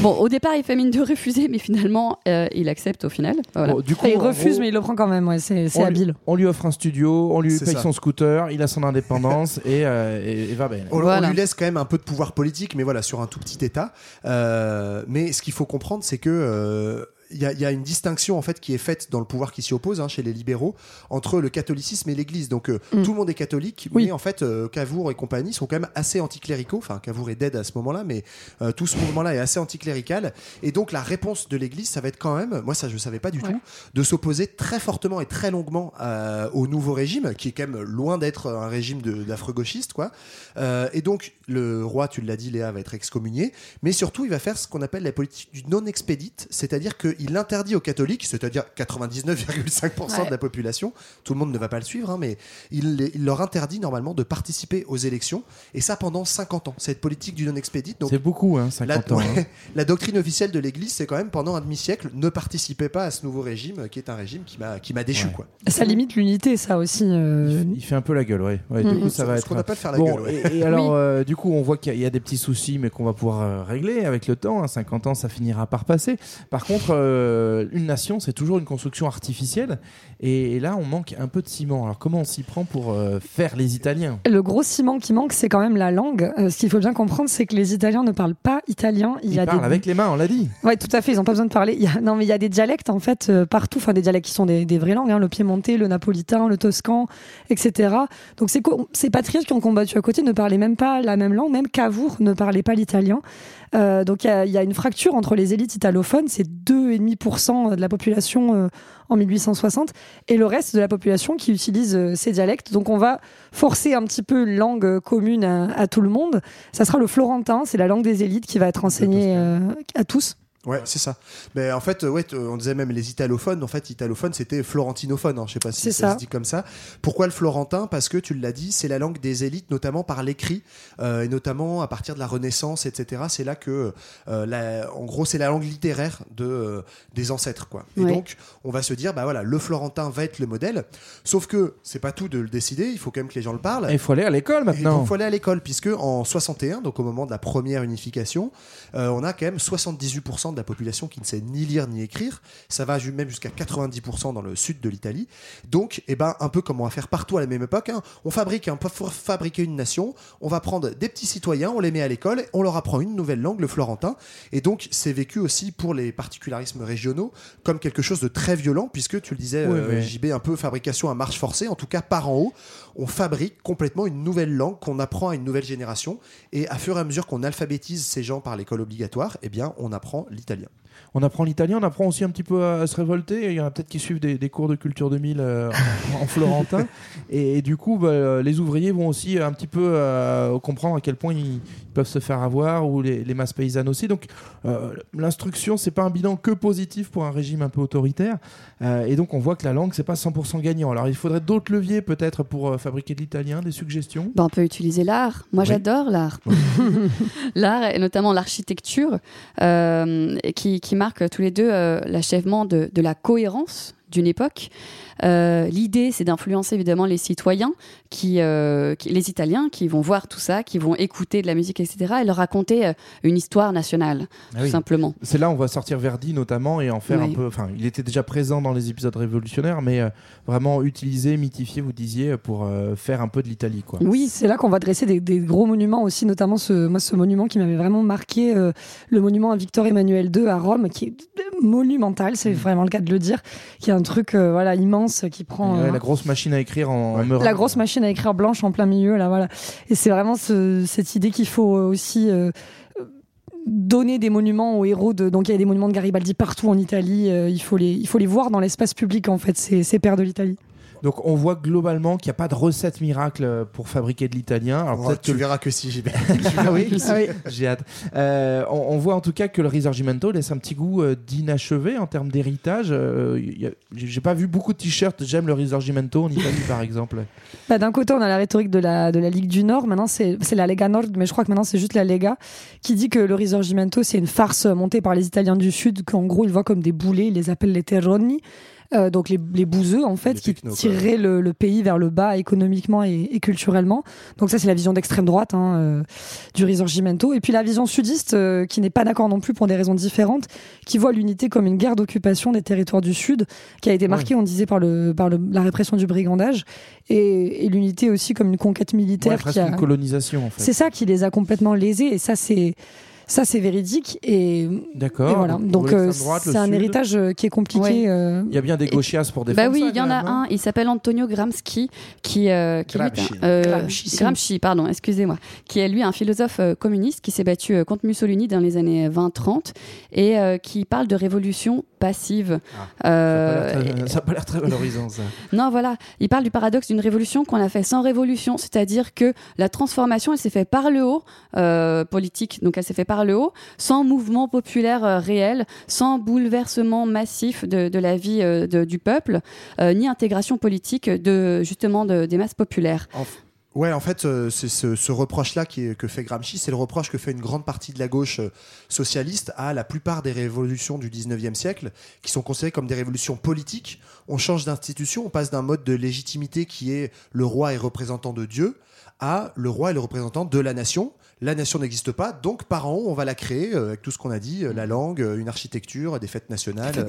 Bon, au départ, il fait mine de refuser, mais finalement, euh, il accepte au final. Voilà. Bon, du coup, il refuse, gros, mais il le prend quand même. Ouais, c'est c'est on, lui, habile. on lui offre un studio, on lui paye ça. son scooter, il a son indépendance et, euh, et- et va bien. On, lui laisse quand même un peu de pouvoir politique, mais voilà, sur un tout petit État. Euh, mais ce qu'il faut comprendre, c'est que euh, il y, a, il y a une distinction en fait qui est faite dans le pouvoir qui s'y oppose hein, chez les libéraux entre le catholicisme et l'Église. Donc euh, Mm. tout le monde est catholique, Oui. mais en fait euh, Cavour et compagnie sont quand même assez anticléricaux. Enfin Cavour est dead à ce moment-là, mais euh, tout ce mouvement-là est assez anticlérical. Et donc la réponse de l'Église, ça va être quand même, moi ça je savais pas du Ouais. tout, de s'opposer très fortement et très longuement au nouveau régime, qui est quand même loin d'être un régime gauchistes, quoi. Et donc, le roi, tu l'as dit, Léa, va être excommunié. Mais surtout, il va faire ce qu'on appelle la politique du non-expédite, c'est-à-dire qu'il interdit aux catholiques, c'est-à-dire 99,5% Ouais. de la population, tout le monde ne va pas le suivre, hein, mais il, il leur interdit normalement de participer aux élections. Et ça pendant 50 ans, cette politique du non-expédite. Donc, C'est beaucoup, hein, la, 50 ans. ouais, hein. la doctrine officielle de l'Église, c'est quand même pendant un demi-siècle, ne participez pas à ce nouveau régime, qui est un régime qui m'a qui m'a déchu. Ouais. Quoi. Ça limite l'unité, ça aussi. euh, Il fait un peu la gueule, ouais. Ouais, Du Mhm. coup, ça va être. qu'on appelle faire la bon, gueule. ouais. et, et alors, Oui. euh, du coup, on voit qu'il y a- il y, a des petits soucis, mais qu'on va pouvoir euh, régler avec le temps. hein. 50 ans, ça finira par passer. Par contre, euh, une nation, c'est toujours une construction artificielle. Et, et là, on manque un peu de ciment. Alors, comment on s'y prend pour euh, faire les Italiens? Le gros ciment qui manque, c'est quand même la langue. Euh, ce qu'il faut bien comprendre, c'est que les Italiens ne parlent pas italien. Il Ils y a parlent des... avec les mains, on l'a dit. Ouais, tout à fait. Ils n'ont pas besoin de parler. Il y a... Non, mais il y a des dialectes en fait partout. Enfin, des dialectes qui sont des, des vraies langues. hein. Le piémontais, le napolitain, le toscan, etc. Donc ces, co- ces patriotes qui ont combattu à côté ne parlaient même pas la même langue. Même Cavour ne parlait pas l'italien. Euh, donc il y, y a une fracture entre les élites italophones. C'est 2,5% de la population euh, en 1860 et le reste de la population qui utilise euh, ces dialectes. Donc on va forcer un petit peu une langue euh, commune à, à tout le monde. Ça sera le florentin. C'est la langue des élites qui va être enseignée euh, à tous. Ouais, c'est ça. Mais en fait, euh, ouais, on disait même les italophones. En fait, italophone, c'était florentinophone. Hein, je sais pas si C'est ça, ça. se dit comme ça. Pourquoi le florentin? Parce que tu l'as dit, c'est la langue des élites, notamment par l'écrit, euh, et notamment à partir de la Renaissance, etc. C'est là que, euh, la- en gros, c'est la langue littéraire de euh, des ancêtres, quoi. Et Ouais. donc, on va se dire, bah voilà, le florentin va être le modèle. Sauf que c'est pas tout de le décider. Il faut quand même que les gens le parlent. Et Il faut aller à l'école maintenant. il faut aller à l'école, puisque en 61, donc au moment de la première unification, euh, on a quand même 78% de la population qui ne sait ni lire ni écrire. Ça va même jusqu'à 90% dans le sud de l'Italie. Donc, eh ben, un peu comme on va faire partout à la même époque, hein, on fabrique un, pour fabriquer une nation, on va prendre des petits citoyens, on les met à l'école, on leur apprend une nouvelle langue, le florentin. Et donc, c'est vécu aussi pour les particularismes régionaux comme quelque chose de très violent, puisque tu le disais, euh, JB, un peu fabrication à marche forcée, en tout cas par en haut on fabrique complètement une nouvelle langue qu'on apprend à une nouvelle génération. Et à fur et à mesure qu'on alphabétise ces gens par l'école obligatoire, eh bien, on apprend l'italien. On apprend l'italien, on apprend aussi un petit peu à, à se révolter. Il y en a peut-être qui suivent des, des cours de culture 2000 euh, en, en florentin. Et, du coup, bah, euh, les ouvriers vont aussi un petit peu euh, comprendre à quel point ils, peuvent se faire avoir, ou les, les masses paysannes aussi. Donc, euh, l'instruction, c'est pas un bilan que positif pour un régime un peu autoritaire. Euh, et donc, on voit que la langue, c'est pas 100% gagnant. Alors, il faudrait d'autres leviers peut-être pour euh, fabriquer de l'italien, des suggestions? Ben, on peut utiliser l'art. Moi, Oui. j'adore l'art. l'art, et notamment l'architecture, euh, qui, qui marque tous les deux l'achèvement de, de la cohérence d'une époque. Euh, L'idée, c'est d'influencer évidemment les citoyens, qui, euh, qui- les Italiens, qui vont voir tout ça, qui vont écouter de la musique, etc., et leur raconter euh, une histoire nationale, Ah tout oui. simplement. C'est là où on va sortir Verdi notamment et en faire un peu. Enfin, il était déjà présent dans les épisodes révolutionnaires, mais euh, vraiment utilisé, mythifié, vous disiez, pour euh, faire un peu de l'Italie, quoi. Oui, c'est là qu'on va dresser des, des gros monuments aussi, notamment ce, moi, ce monument qui m'avait vraiment marqué, euh, le monument à Victor Emmanuel II à Rome, qui est monumental, c'est vraiment le cas de le dire, qui est un truc euh, voilà immense qui prend Ouais, euh, la grosse machine à écrire en, la grosse machine à écrire blanche en plein milieu là voilà. Et c'est vraiment ce- cette idée qu'il faut euh, aussi euh, donner des monuments aux héros de donc il y a des monuments de Garibaldi partout en Italie, euh, il faut les il faut les voir dans l'espace public en fait, ces, ces pères de l'Italie. Donc on voit globalement qu'il n'y a pas de recette miracle euh, pour fabriquer de l'italien. Alors Oh, peut-être tu que- verras que si, ah oui, Ah oui. j'ai hâte. Euh, on, on voit en tout cas que le Risorgimento laisse un petit goût euh, d'inachevé en termes d'héritage. Euh, J'ai j'ai pas vu beaucoup de t-shirts. J'aime le Risorgimento en Italie, par exemple. Bah, D'un côté, on a la rhétorique de la, de la Ligue du Nord. Maintenant, c'est c'est la Lega Nord, mais je crois que maintenant, c'est juste la Lega qui dit que le Risorgimento, c'est une farce montée par les Italiens du Sud, qu'en gros, ils voient comme des boulets, ils les appellent les terroni. Euh, donc les, les bouseux en fait, qui tireraient le, le pays vers le bas économiquement et, et culturellement. Donc ça c'est la vision d'extrême droite hein, euh, du Risorgimento. Et puis la vision sudiste euh, qui n'est pas d'accord non plus pour des raisons différentes, qui voit l'unité comme une guerre d'occupation des territoires du Sud, qui a été marquée, on disait, par, le, par le- la répression du brigandage, et, et l'unité aussi comme une conquête militaire Ouais, qui a... une colonisation en fait. C'est ça qui les a complètement lésés, et ça c'est ça c'est véridique et, D'accord. et voilà. Donc, euh, droite, c'est un Sud. héritage euh, qui est compliqué. Ouais. euh, Il y a bien des gauchias pour défendre Bah oui, ça, il y en a hein. un, il s'appelle Antonio Gramsci, qui, euh, lui Gramsci. euh, Gramsci. Gramsci, pardon, excusez-moi, qui est lui un philosophe communiste qui s'est battu contre Mussolini dans les années 20-30 et euh, qui parle de révolution passive. Ça a pas l'air très- Ça n'a pas l'air très valorisant ça. non, voilà, il parle du paradoxe d'une révolution qu'on a fait sans révolution, c'est-à-dire que la transformation, elle s'est faite par le haut, euh, politique, donc elle s'est faite par le haut, sans mouvement populaire euh, réel, sans bouleversement massif de, la vie euh, du peuple, euh, ni intégration politique de justement de- des masses populaires. En f- Ouais, en fait, c'est ce, ce reproche-là que fait Gramsci, c'est le reproche que fait une grande partie de la gauche socialiste à la plupart des révolutions du 19e siècle, qui sont considérées comme des révolutions politiques. On change d'institution, on passe d'un mode de légitimité qui est le roi est représentant de Dieu à le roi est le représentant de la nation. La nation n'existe pas, donc par haut, on va la créer euh, avec tout ce qu'on a dit, euh, la langue, euh, une architecture, des fêtes nationales, ouais.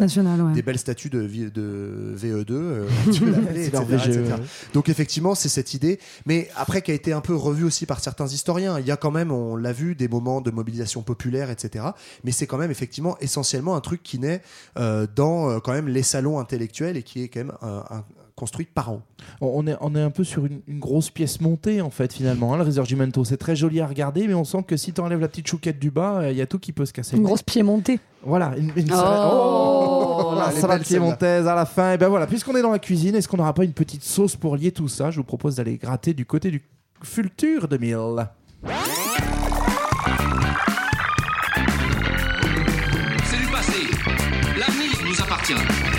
des belles statues de, de VE2, euh, tu peux l'appeler, C'est leur etc.. Donc effectivement, c'est cette idée, mais après qui a été un peu revue aussi par certains historiens. Il y a quand même, on l'a vu, des moments de mobilisation populaire, etc. Mais c'est quand même effectivement essentiellement un truc qui naît euh, dans euh, quand même les salons intellectuels et qui est quand même un- construit par haut. On est, on est un peu sur une, une grosse pièce montée en fait finalement. hein, le Risorgimento, c'est très joli à regarder, mais on sent que si tu enlèves la petite chouquette du bas, euh, il y a tout qui peut se casser. Une grosse pied montée. Voilà, une, une Oh. salade, oh, la est salade piémontaise à la fin. Et ben voilà, puisqu'on est dans la cuisine, est-ce qu'on n'aura pas une petite sauce pour lier tout ça? Je vous propose d'aller gratter du côté du Fulture 2000. C'est du passé. L'avenir nous appartient.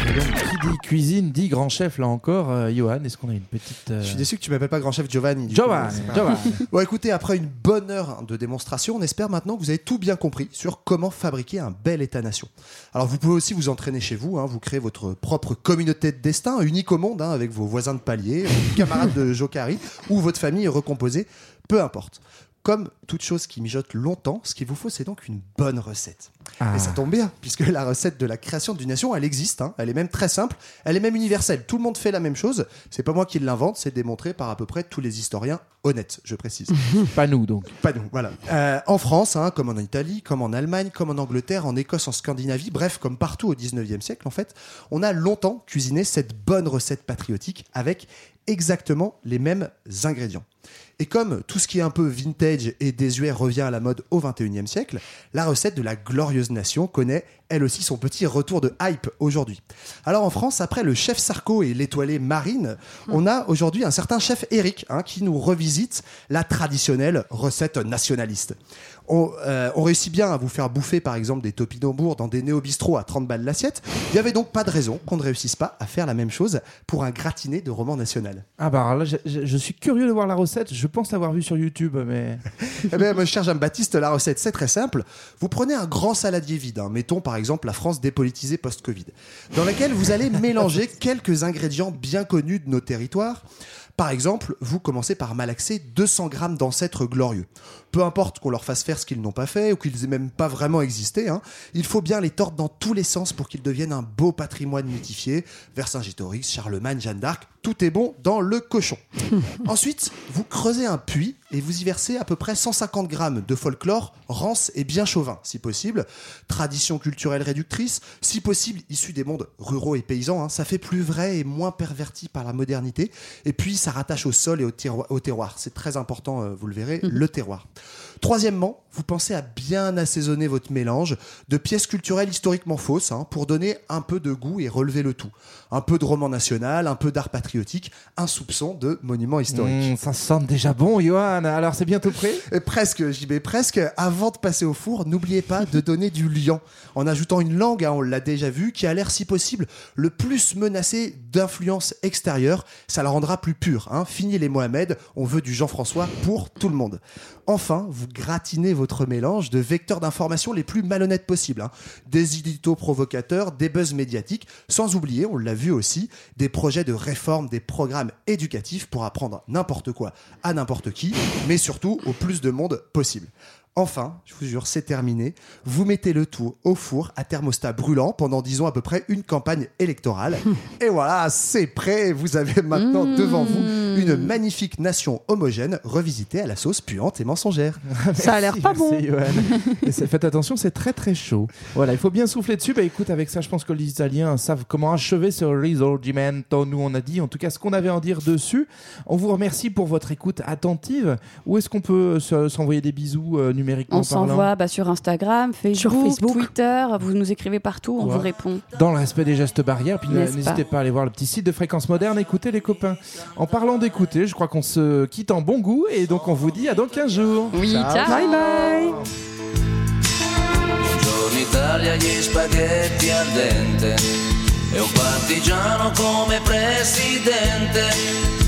Et donc, qui dit cuisine dit grand chef là encore. Euh, Johan, est-ce qu'on a une petite. euh, Je suis déçu que tu m'appelles pas grand chef Giovanni. du Giovanni, coup, c'est pas- Giovanni. Bon, écoutez, après une bonne heure de démonstration, on espère maintenant que vous avez tout bien compris sur comment fabriquer un bel État-nation. Alors, vous pouvez aussi vous entraîner chez vous, hein, vous créez votre propre communauté de destin, unique au monde, hein, avec vos voisins de palier, vos camarades de Jokari, ou votre famille recomposée, peu importe. Comme toute chose qui mijote longtemps, ce qu'il vous faut, c'est donc une bonne recette. Ah. Et ça tombe bien, puisque la recette de la création d'une nation, elle existe. hein. Elle est même très simple, elle est même universelle. Tout le monde fait la même chose. C'est pas moi qui l'invente, c'est démontré par à peu près tous les historiens honnêtes, je précise. Pas nous donc. Pas nous, voilà. Euh, en France, hein, comme en Italie, comme en Allemagne, comme en Angleterre, en Écosse, en Scandinavie, bref, comme partout au 19e siècle, en fait, on a longtemps cuisiné cette bonne recette patriotique avec exactement les mêmes ingrédients. Et comme tout ce qui est un peu vintage et désuet revient à la mode au 21e siècle, la recette de la glorieuse nation connaît elle aussi son petit retour de hype aujourd'hui. Alors en France, après le chef Sarko et l'étoilée Marine, on a aujourd'hui un certain chef Eric hein, qui nous revisite la traditionnelle recette nationaliste. On, euh, on réussit bien à vous faire bouffer par exemple des topinambours dans des néo-bistrots à 30 balles l'assiette. Il n'y avait donc pas de raison qu'on ne réussisse pas à faire la même chose pour un gratiné de roman national. Ah bah là, je, je- je suis curieux de voir la recette. Je pense l'avoir vue sur YouTube, mais. Eh bien, mon cher Jean-Baptiste, la recette, c'est très simple. Vous prenez un grand saladier vide, hein. mettons par exemple la France dépolitisée post-Covid, dans laquelle vous allez mélanger quelques ingrédients bien connus de nos territoires. Par exemple, vous commencez par malaxer 200 grammes d'ancêtres glorieux. Peu importe qu'on leur fasse faire ce qu'ils n'ont pas fait ou qu'ils aient même pas vraiment existé, hein, il faut bien les tordre dans tous les sens pour qu'ils deviennent un beau patrimoine mythifié. Vercingétorix, Charlemagne, Jeanne d'Arc, tout est bon dans le cochon. Ensuite, vous creusez un puits et vous y versez à peu près 150 grammes de folklore rance et bien chauvin, si possible. Tradition culturelle réductrice, si possible issue des mondes ruraux et paysans. hein. Ça fait plus vrai et moins perverti par la modernité. Et puis, ça rattache au sol et au, terroi- au terroir. C'est très important, euh, vous le verrez, le terroir. Troisièmement, vous pensez à bien assaisonner votre mélange de pièces culturelles historiquement fausses hein, pour donner un peu de goût et relever le tout. Un peu de roman national, un peu d'art patriotique un soupçon de monument historique. Mmh, ça sent déjà bon, Johan. Alors, c'est bientôt prêt? Et presque, JB, presque. Avant de passer au four, n'oubliez pas de donner du liant en ajoutant une langue, hein, on l'a déjà vu, qui a l'air si possible le plus menacée d'influence extérieure. Ça la rendra plus pure. Hein. Fini les Mohamed, on veut du Jean-François pour tout le monde. Enfin, vous gratinez votre mélange de vecteurs d'information les plus malhonnêtes possibles. hein. Des éditos provocateurs, des buzz médiatiques, sans oublier, on l'a vu aussi, des projets de réforme des programmes éducatifs pour apprendre n'importe quoi à n'importe qui, mais surtout au plus de monde possible. Enfin, je vous jure, c'est terminé. Vous mettez le tout au four à thermostat brûlant pendant, disons, à peu près une campagne électorale. Et voilà, c'est prêt. Vous avez maintenant devant vous une magnifique nation homogène revisitée à la sauce puante et mensongère. Ça a l'air pas Merci, bon. Johan. Et c'est- faites attention, c'est très très chaud. Voilà, il faut bien souffler dessus. Bah écoute, avec ça, je pense que les Italiens savent comment achever ce risorgimento. Nous, on a dit en tout cas ce qu'on avait à en dire dessus. On vous remercie pour votre écoute attentive. Où est-ce qu'on peut se- s'envoyer des bisous euh, numériquement On s'envoie bah, sur Instagram, Facebook, Facebook. Twitter. Vous nous écrivez partout, on Ouais. vous répond. dans le respect des gestes barrières. Puis n'hésitez pas. à aller voir le petit site de Fréquence Moderne. Écoutez les copains. En parlant d'écouter, je crois qu'on se quitte en bon goût et donc on vous dit à dans 15 jours. Oui, ciao. Bye bye. Buongiorno Italia, gli spaghetti al dente e un partigiano come presidente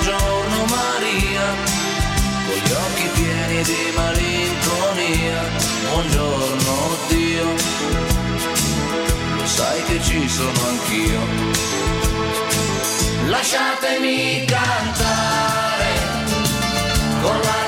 con gli occhi pieni di malinconia. Buongiorno Dio, lo sai che ci sono anch'io. Lasciatemi cantare con la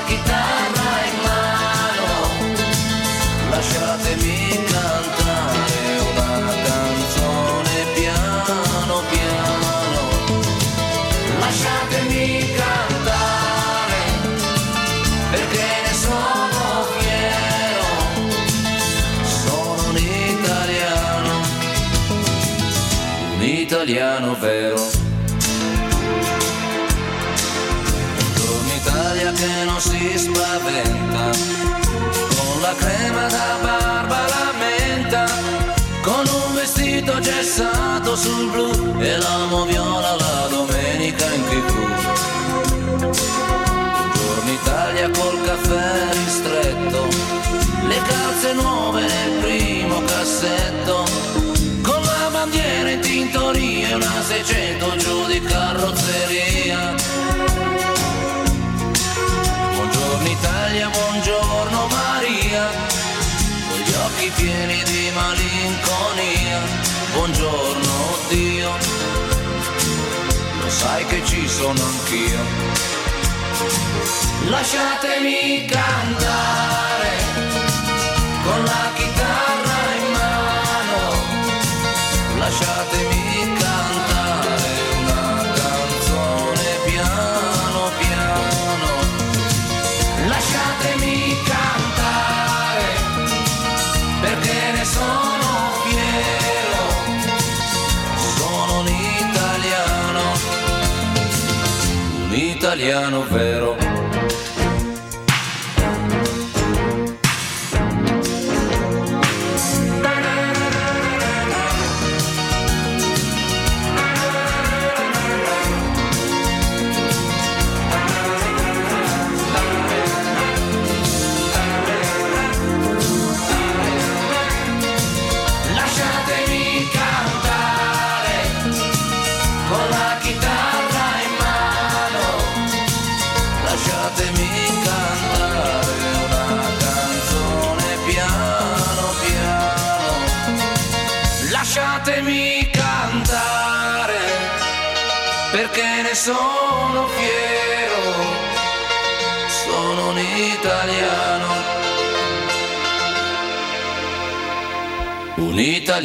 italiano vero. Buongiorno Italia che non si spaventa, con la crema da barba la menta, con un vestito gessato sul blu e l'amo viola la domenica in tv. Sono anch'io. Lasciatemi cantare italiano vero.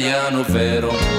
Italiano vero